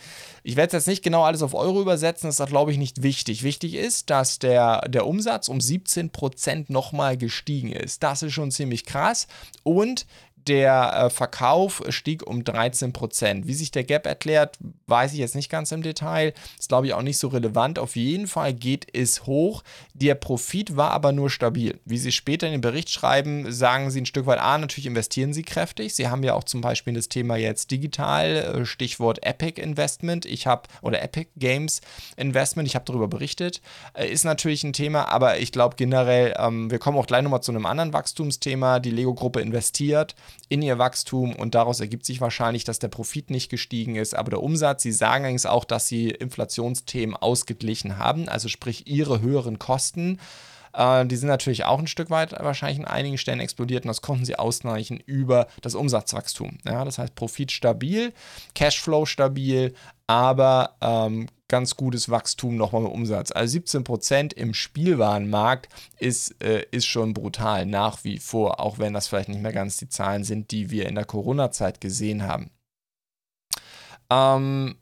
Ich werde jetzt nicht genau alles auf Euro übersetzen, das ist, glaube ich, nicht wichtig. Wichtig ist, dass der, der Umsatz um 17% nochmal gestiegen ist. Das ist schon ziemlich krass. Und and der äh, Verkauf stieg um 13% Wie sich der Gap erklärt, weiß ich jetzt nicht ganz im Detail. Ist, glaube ich, auch nicht so relevant. Auf jeden Fall geht es hoch. Der Profit war aber nur stabil. Wie Sie später in den Bericht schreiben, sagen Sie ein Stück weit, ah, natürlich investieren Sie kräftig. Sie haben ja auch zum Beispiel das Thema jetzt digital, äh, Stichwort Epic Investment. Ich habe, oder Epic Games Investment, ich habe darüber berichtet. Äh, ist natürlich ein Thema, aber ich glaube generell, ähm, wir kommen auch gleich nochmal zu einem anderen Wachstumsthema. Die Lego-Gruppe investiert in ihr Wachstum und daraus ergibt sich wahrscheinlich, dass der Profit nicht gestiegen ist, aber der Umsatz. Sie sagen allerdings auch, dass sie Inflationsthemen ausgeglichen haben, also sprich ihre höheren Kosten. Äh, die sind natürlich auch ein Stück weit wahrscheinlich an einigen Stellen explodiert und das konnten sie ausgleichen über das Umsatzwachstum. Ja, das heißt Profit stabil, Cashflow stabil, aber ähm, ganz gutes Wachstum nochmal mit Umsatz. Also 17% im Spielwarenmarkt ist, äh, ist schon brutal nach wie vor, auch wenn das vielleicht nicht mehr ganz die Zahlen sind, die wir in der Corona-Zeit gesehen haben. Ähm,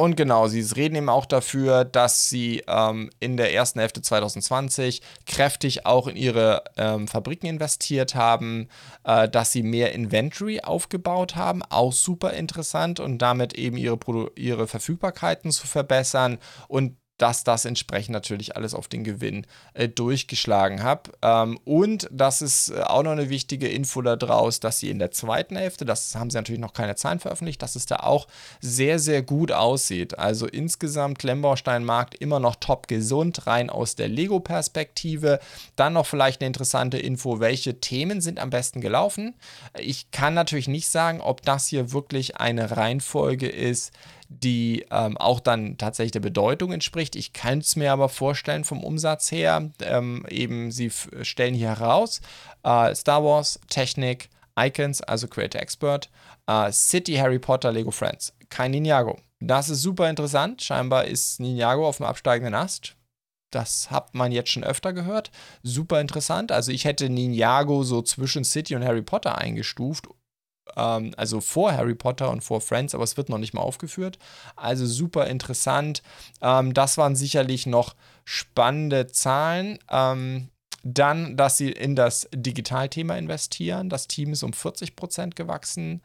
und genau, sie reden eben auch dafür, dass sie ähm, in der ersten Hälfte 2020 kräftig auch in ihre ähm, Fabriken investiert haben, äh, dass sie mehr Inventory aufgebaut haben, auch super interessant und damit eben ihre, ihre Verfügbarkeiten zu verbessern. Und dass das entsprechend natürlich alles auf den Gewinn äh, durchgeschlagen hat. Ähm, und das ist äh, auch noch eine wichtige Info daraus, dass sie in der zweiten Hälfte, das haben sie natürlich noch keine Zahlen veröffentlicht, dass es da auch sehr, sehr gut aussieht. Also insgesamt Klemmbausteinmarkt immer noch top gesund, rein aus der Lego-Perspektive. Dann noch vielleicht eine interessante Info, welche Themen sind am besten gelaufen. Ich kann natürlich nicht sagen, ob das hier wirklich eine Reihenfolge ist, die ähm, auch dann tatsächlich der Bedeutung entspricht. Ich kann es mir aber vorstellen vom Umsatz her, ähm, eben sie stellen hier heraus äh, Star Wars, Technik, Icons, also Creator Expert, äh, City, Harry Potter, Lego Friends. Kein Ninjago. Das ist super interessant. Scheinbar ist Ninjago auf dem absteigenden Ast. Das hat man jetzt schon öfter gehört. Super interessant. Also ich hätte Ninjago so zwischen City und Harry Potter eingestuft ähm, also vor Harry Potter und vor Friends, aber es wird noch nicht mal aufgeführt. Also super interessant. Ähm, das waren sicherlich noch spannende Zahlen. Ähm, dann, dass sie in das Digitalthema investieren. Das Team ist um 40 Prozent gewachsen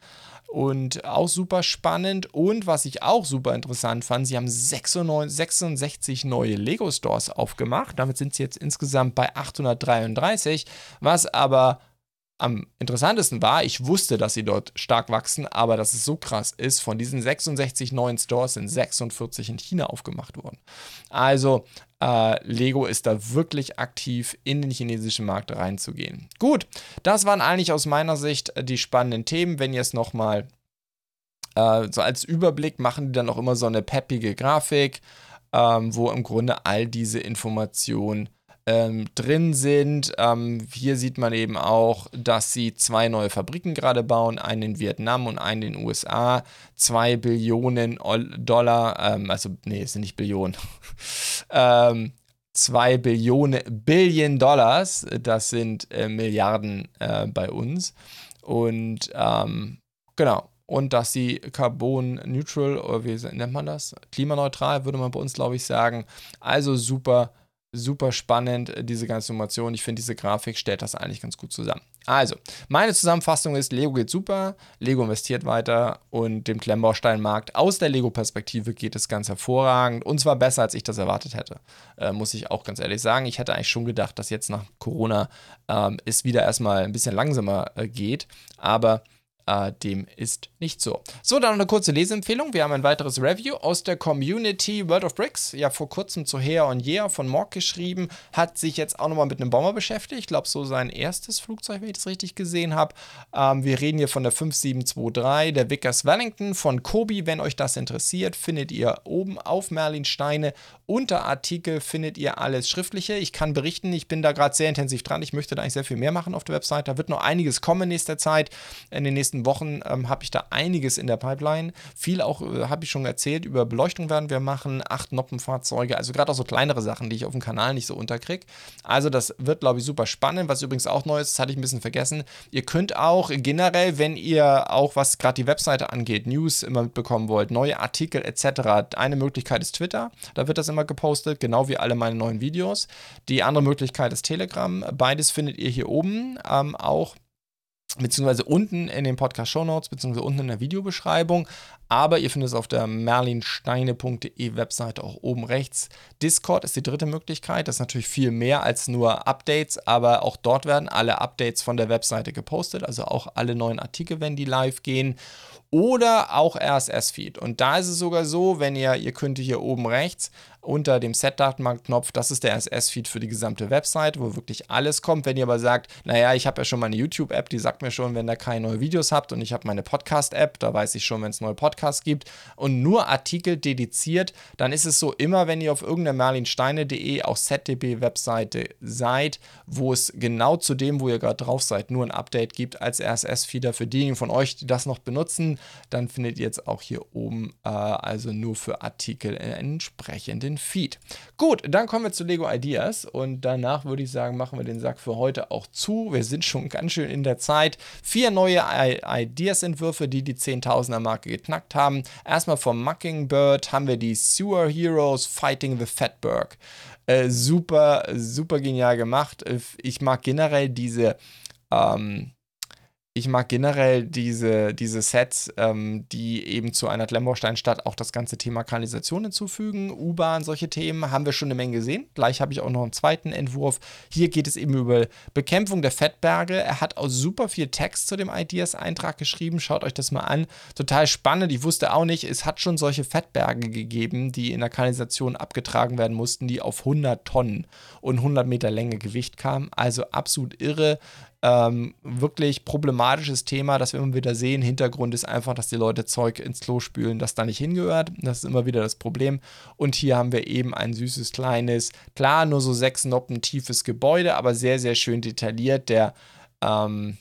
und auch super spannend. Und was ich auch super interessant fand, sie haben 96, 66 neue Lego Stores aufgemacht. Damit sind sie jetzt insgesamt bei 833, was aber am interessantesten war, ich wusste, dass sie dort stark wachsen, aber dass es so krass ist, von diesen 66 neuen Stores sind 46 in China aufgemacht worden. Also äh, Lego ist da wirklich aktiv in den chinesischen Markt reinzugehen. Gut, das waren eigentlich aus meiner Sicht die spannenden Themen. Wenn ihr es nochmal äh, so als Überblick machen, die dann auch immer so eine peppige Grafik, ähm, wo im Grunde all diese Informationen ähm, drin sind. Ähm, hier sieht man eben auch, dass sie zwei neue Fabriken gerade bauen, einen in Vietnam und einen in den USA. Zwei Billionen Dollar, ähm, also nee, es sind nicht Billionen. ähm, zwei Billionen Billion Dollars, das sind äh, Milliarden äh, bei uns. Und ähm, genau, und dass sie Carbon Neutral, oder wie nennt man das? Klimaneutral, würde man bei uns, glaube ich, sagen. Also super super spannend, äh, diese ganze Information. Ich finde, diese Grafik stellt das eigentlich ganz gut zusammen. Also, meine Zusammenfassung ist, Lego geht super, Lego investiert weiter und dem Klemmbausteinmarkt aus der Lego-Perspektive geht es ganz hervorragend und zwar besser, als ich das erwartet hätte, äh, muss ich auch ganz ehrlich sagen. Ich hätte eigentlich schon gedacht, dass jetzt nach Corona ähm, es wieder erstmal ein bisschen langsamer äh, geht, aber äh, dem ist nicht so. So, dann eine kurze Leseempfehlung. Wir haben ein weiteres Review aus der Community World of Bricks. Ja, vor kurzem zu Her und Yeah von Morg geschrieben. Hat sich jetzt auch nochmal mit einem Bomber beschäftigt. Ich glaube, so sein erstes Flugzeug, wenn ich das richtig gesehen habe. Ähm, wir reden hier von der 5723, der Vickers Wellington von Kobi. Wenn euch das interessiert, findet ihr oben auf Merlin Steine unter Artikel findet ihr alles Schriftliche. Ich kann berichten, ich bin da gerade sehr intensiv dran. Ich möchte da eigentlich sehr viel mehr machen auf der Website. Da wird noch einiges kommen in nächster Zeit. In den nächsten Wochen ähm, habe ich da einiges in der Pipeline. Viel auch, äh, habe ich schon erzählt, über Beleuchtung werden wir machen. Acht Noppenfahrzeuge, also gerade auch so kleinere Sachen, die ich auf dem Kanal nicht so unterkriege. Also das wird, glaube ich, super spannend. Was übrigens auch neu ist, das hatte ich ein bisschen vergessen. Ihr könnt auch generell, wenn ihr auch, was gerade die Webseite angeht, News immer mitbekommen wollt, neue Artikel etc., eine Möglichkeit ist Twitter. Da wird das immer immer gepostet, genau wie alle meine neuen Videos. Die andere Möglichkeit ist Telegram. Beides findet ihr hier oben ähm, auch beziehungsweise unten in den Podcast Show Notes, beziehungsweise unten in der Videobeschreibung. Aber ihr findet es auf der merlinsteine.de Webseite auch oben rechts. Discord ist die dritte Möglichkeit. Das ist natürlich viel mehr als nur Updates, aber auch dort werden alle Updates von der Webseite gepostet, also auch alle neuen Artikel, wenn die live gehen oder auch RSS-Feed. Und da ist es sogar so, wenn ihr, ihr könnt hier oben rechts unter dem Set-Datenbank-Knopf, das ist der RSS-Feed für die gesamte Website, wo wirklich alles kommt. Wenn ihr aber sagt, naja, ich habe ja schon meine YouTube-App, die sagt mir schon, wenn da keine neuen Videos habt und ich habe meine Podcast-App, da weiß ich schon, wenn es neue Podcasts gibt und nur Artikel dediziert, dann ist es so, immer wenn ihr auf irgendeiner merlinsteine.de, auch ZDB-Webseite seid, wo es genau zu dem, wo ihr gerade drauf seid, nur ein Update gibt als RSS-Feeder für diejenigen von euch, die das noch benutzen, dann findet ihr jetzt auch hier oben äh, also nur für Artikel entsprechenden Feed. Gut, dann kommen wir zu Lego Ideas und danach würde ich sagen, machen wir den Sack für heute auch zu. Wir sind schon ganz schön in der Zeit. Vier neue Ideas-Entwürfe, die die 10.000er Marke geknackt haben. Erstmal vom Mockingbird haben wir die Sewer Heroes Fighting the Fatberg. Äh, super, super genial gemacht. Ich mag generell diese ähm, ich mag generell diese, diese Sets, ähm, die eben zu einer Klemmbaustein-Stadt auch das ganze Thema Kanalisation hinzufügen. U-Bahn, solche Themen haben wir schon eine Menge gesehen. Gleich habe ich auch noch einen zweiten Entwurf. Hier geht es eben über Bekämpfung der Fettberge. Er hat auch super viel Text zu dem Ideas-Eintrag geschrieben. Schaut euch das mal an. Total spannend. Ich wusste auch nicht, es hat schon solche Fettberge gegeben, die in der Kanalisation abgetragen werden mussten, die auf 100 Tonnen und 100 Meter Länge Gewicht kamen. Also absolut irre. Ähm, wirklich problematisches Thema, das wir immer wieder sehen. Hintergrund ist einfach, dass die Leute Zeug ins Klo spülen, das da nicht hingehört. Das ist immer wieder das Problem. Und hier haben wir eben ein süßes, kleines, klar, nur so sechs Noppen tiefes Gebäude, aber sehr, sehr schön detailliert. Der, ähm,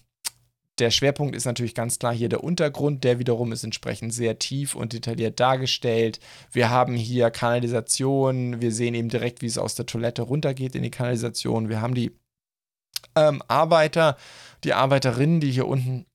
der Schwerpunkt ist natürlich ganz klar hier der Untergrund, der wiederum ist entsprechend sehr tief und detailliert dargestellt. Wir haben hier Kanalisation, wir sehen eben direkt, wie es aus der Toilette runtergeht in die Kanalisation. Wir haben die ähm, Arbeiter, die Arbeiterinnen, die hier unten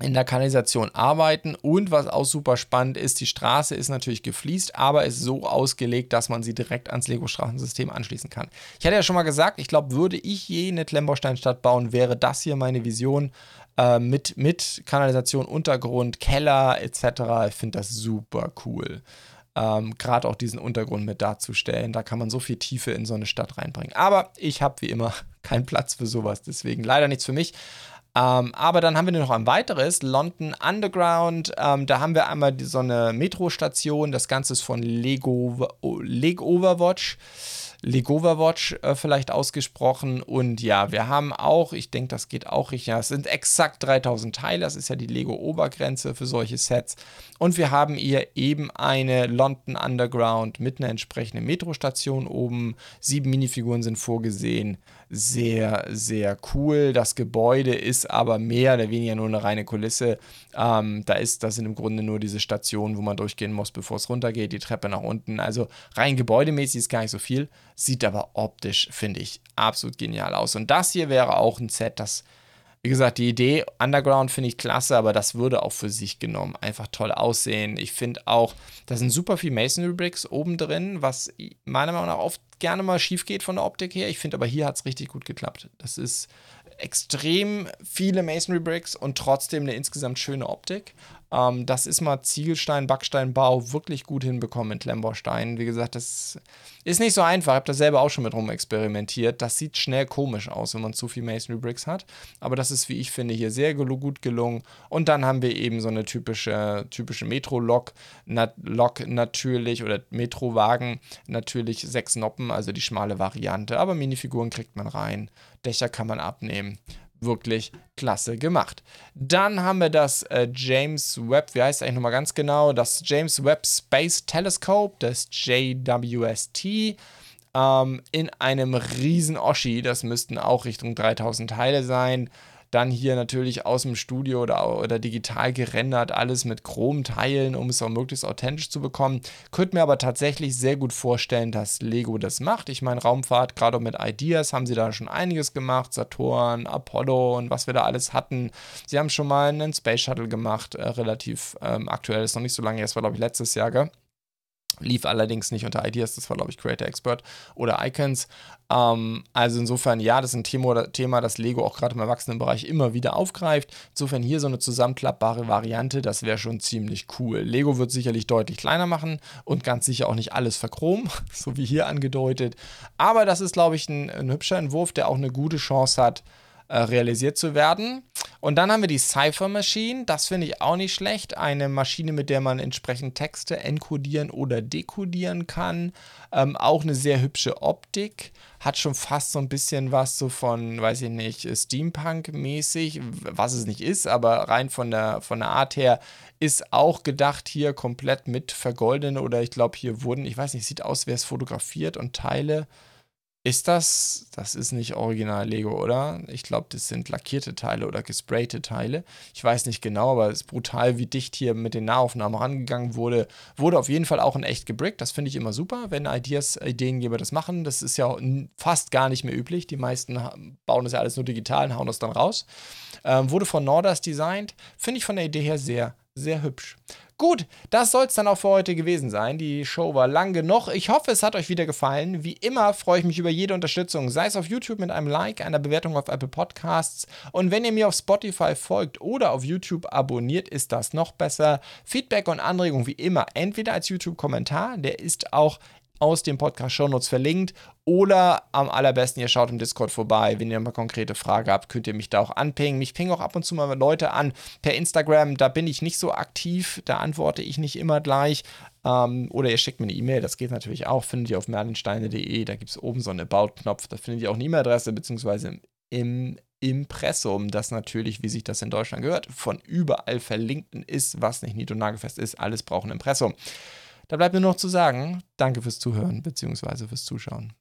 in der Kanalisation arbeiten. Und was auch super spannend ist, die Straße ist natürlich gefliest, aber ist so ausgelegt, dass man sie direkt ans Lego-Straßensystem anschließen kann. Ich hatte ja schon mal gesagt, ich glaube, würde ich je eine Klemmbaustein-Stadt bauen, wäre das hier meine Vision äh, mit, mit Kanalisation, Untergrund, Keller etc. Ich finde das super cool ähm, gerade auch diesen Untergrund mit darzustellen. Da kann man so viel Tiefe in so eine Stadt reinbringen. Aber ich habe wie immer keinen Platz für sowas, deswegen leider nichts für mich. Ähm, aber dann haben wir noch ein weiteres, London Underground. Ähm, da haben wir einmal so eine Metrostation. Das Ganze ist von Lego, Lego Overwatch. Legova Watch äh, vielleicht ausgesprochen. Und ja, wir haben auch, ich denke, das geht auch richtig, ja, es sind exakt 3000 Teile, das ist ja die Lego-Obergrenze für solche Sets. Und wir haben hier eben eine London Underground mit einer entsprechenden Metrostation oben. Sieben Minifiguren sind vorgesehen. Sehr, sehr cool. Das Gebäude ist aber mehr oder weniger nur eine reine Kulisse. Ähm, da ist, das sind im Grunde nur diese Stationen, wo man durchgehen muss, bevor es runtergeht, die Treppe nach unten. Also rein gebäudemäßig ist gar nicht so viel, sieht aber optisch, finde ich, absolut genial aus. Und das hier wäre auch ein Set, das wie gesagt, die Idee Underground finde ich klasse, aber das würde auch für sich genommen einfach toll aussehen. Ich finde auch, da sind super viel Masonry Bricks oben drin, was meiner Meinung nach oft gerne mal schief geht von der Optik her. Ich finde aber hier hat es richtig gut geklappt. Das ist extrem viele Masonry Bricks und trotzdem eine insgesamt schöne Optik. Ähm, das ist mal Ziegelstein, Backsteinbau wirklich gut hinbekommen mit Klemmbausteinen. Wie gesagt, das ist nicht so einfach. Ich habe da selber auch schon mit rum experimentiert. Das sieht schnell komisch aus, wenn man zu viel Masonry Bricks hat. Aber das ist, wie ich finde, hier sehr gut gelungen. Und dann haben wir eben so eine typische, typische Metro-Lok nat Lok natürlich oder Metro-Wagen. Natürlich sechs Noppen, also die schmale Variante. Aber Minifiguren kriegt man rein. Dächer kann man abnehmen wirklich klasse gemacht. Dann haben wir das äh, James Webb, wie heißt es eigentlich nochmal ganz genau? Das James Webb Space Telescope, das JWST, ähm, in einem riesen Oschi. Das müssten auch Richtung 3000 Teile sein. Dann hier natürlich aus dem Studio oder, oder digital gerendert, alles mit Chromteilen, um es auch möglichst authentisch zu bekommen. Könnte mir aber tatsächlich sehr gut vorstellen, dass Lego das macht. Ich meine, Raumfahrt, gerade mit Ideas, haben sie da schon einiges gemacht. Saturn, Apollo und was wir da alles hatten. Sie haben schon mal einen Space Shuttle gemacht, äh, relativ ähm, aktuell, ist noch nicht so lange, das war glaube ich letztes Jahr, gell? Lief allerdings nicht unter Ideas, das war, glaube ich, Creator Expert oder Icons. Ähm, also insofern, ja, das ist ein Thema, Thema das Lego auch gerade im Erwachsenenbereich immer wieder aufgreift. Insofern hier so eine zusammenklappbare Variante, das wäre schon ziemlich cool. Lego wird sicherlich deutlich kleiner machen und ganz sicher auch nicht alles verchromen, so wie hier angedeutet. Aber das ist, glaube ich, ein, ein hübscher Entwurf, der auch eine gute Chance hat, äh, realisiert zu werden. Und dann haben wir die Cypher Machine. Das finde ich auch nicht schlecht. Eine Maschine, mit der man entsprechend Texte enkodieren oder dekodieren kann. Ähm, auch eine sehr hübsche Optik. Hat schon fast so ein bisschen was so von, weiß ich nicht, Steampunk-mäßig, was es nicht ist, aber rein von der, von der Art her ist auch gedacht hier komplett mit vergoldene oder ich glaube hier wurden, ich weiß nicht, sieht aus, wer es fotografiert und Teile ist das, das ist nicht original Lego, oder? Ich glaube, das sind lackierte Teile oder gesprayte Teile. Ich weiß nicht genau, aber es ist brutal, wie dicht hier mit den Nahaufnahmen rangegangen wurde. Wurde auf jeden Fall auch in echt gebrickt. Das finde ich immer super, wenn Ideas, Ideengeber das machen. Das ist ja fast gar nicht mehr üblich. Die meisten bauen das ja alles nur digital und hauen das dann raus. Ähm, wurde von Norders designt. Finde ich von der Idee her sehr, sehr hübsch. Gut, das soll es dann auch für heute gewesen sein. Die Show war lang genug. Ich hoffe, es hat euch wieder gefallen. Wie immer freue ich mich über jede Unterstützung, sei es auf YouTube mit einem Like, einer Bewertung auf Apple Podcasts. Und wenn ihr mir auf Spotify folgt oder auf YouTube abonniert, ist das noch besser. Feedback und Anregungen wie immer entweder als YouTube-Kommentar, der ist auch aus dem Podcast Shownotes verlinkt. Oder am allerbesten, ihr schaut im Discord vorbei. Wenn ihr mal konkrete Frage habt, könnt ihr mich da auch anpingen. Mich pingen auch ab und zu mal Leute an per Instagram. Da bin ich nicht so aktiv. Da antworte ich nicht immer gleich. Ähm, oder ihr schickt mir eine E-Mail. Das geht natürlich auch. Findet ihr auf merlinsteine.de. Da gibt es oben so einen About-Knopf. Da findet ihr auch eine E-Mail-Adresse, beziehungsweise im Impressum, das natürlich, wie sich das in Deutschland gehört, von überall verlinkt ist, was nicht nied- und nagelfest ist. Alles braucht ein Impressum. Da bleibt mir noch zu sagen, danke fürs Zuhören bzw. fürs Zuschauen.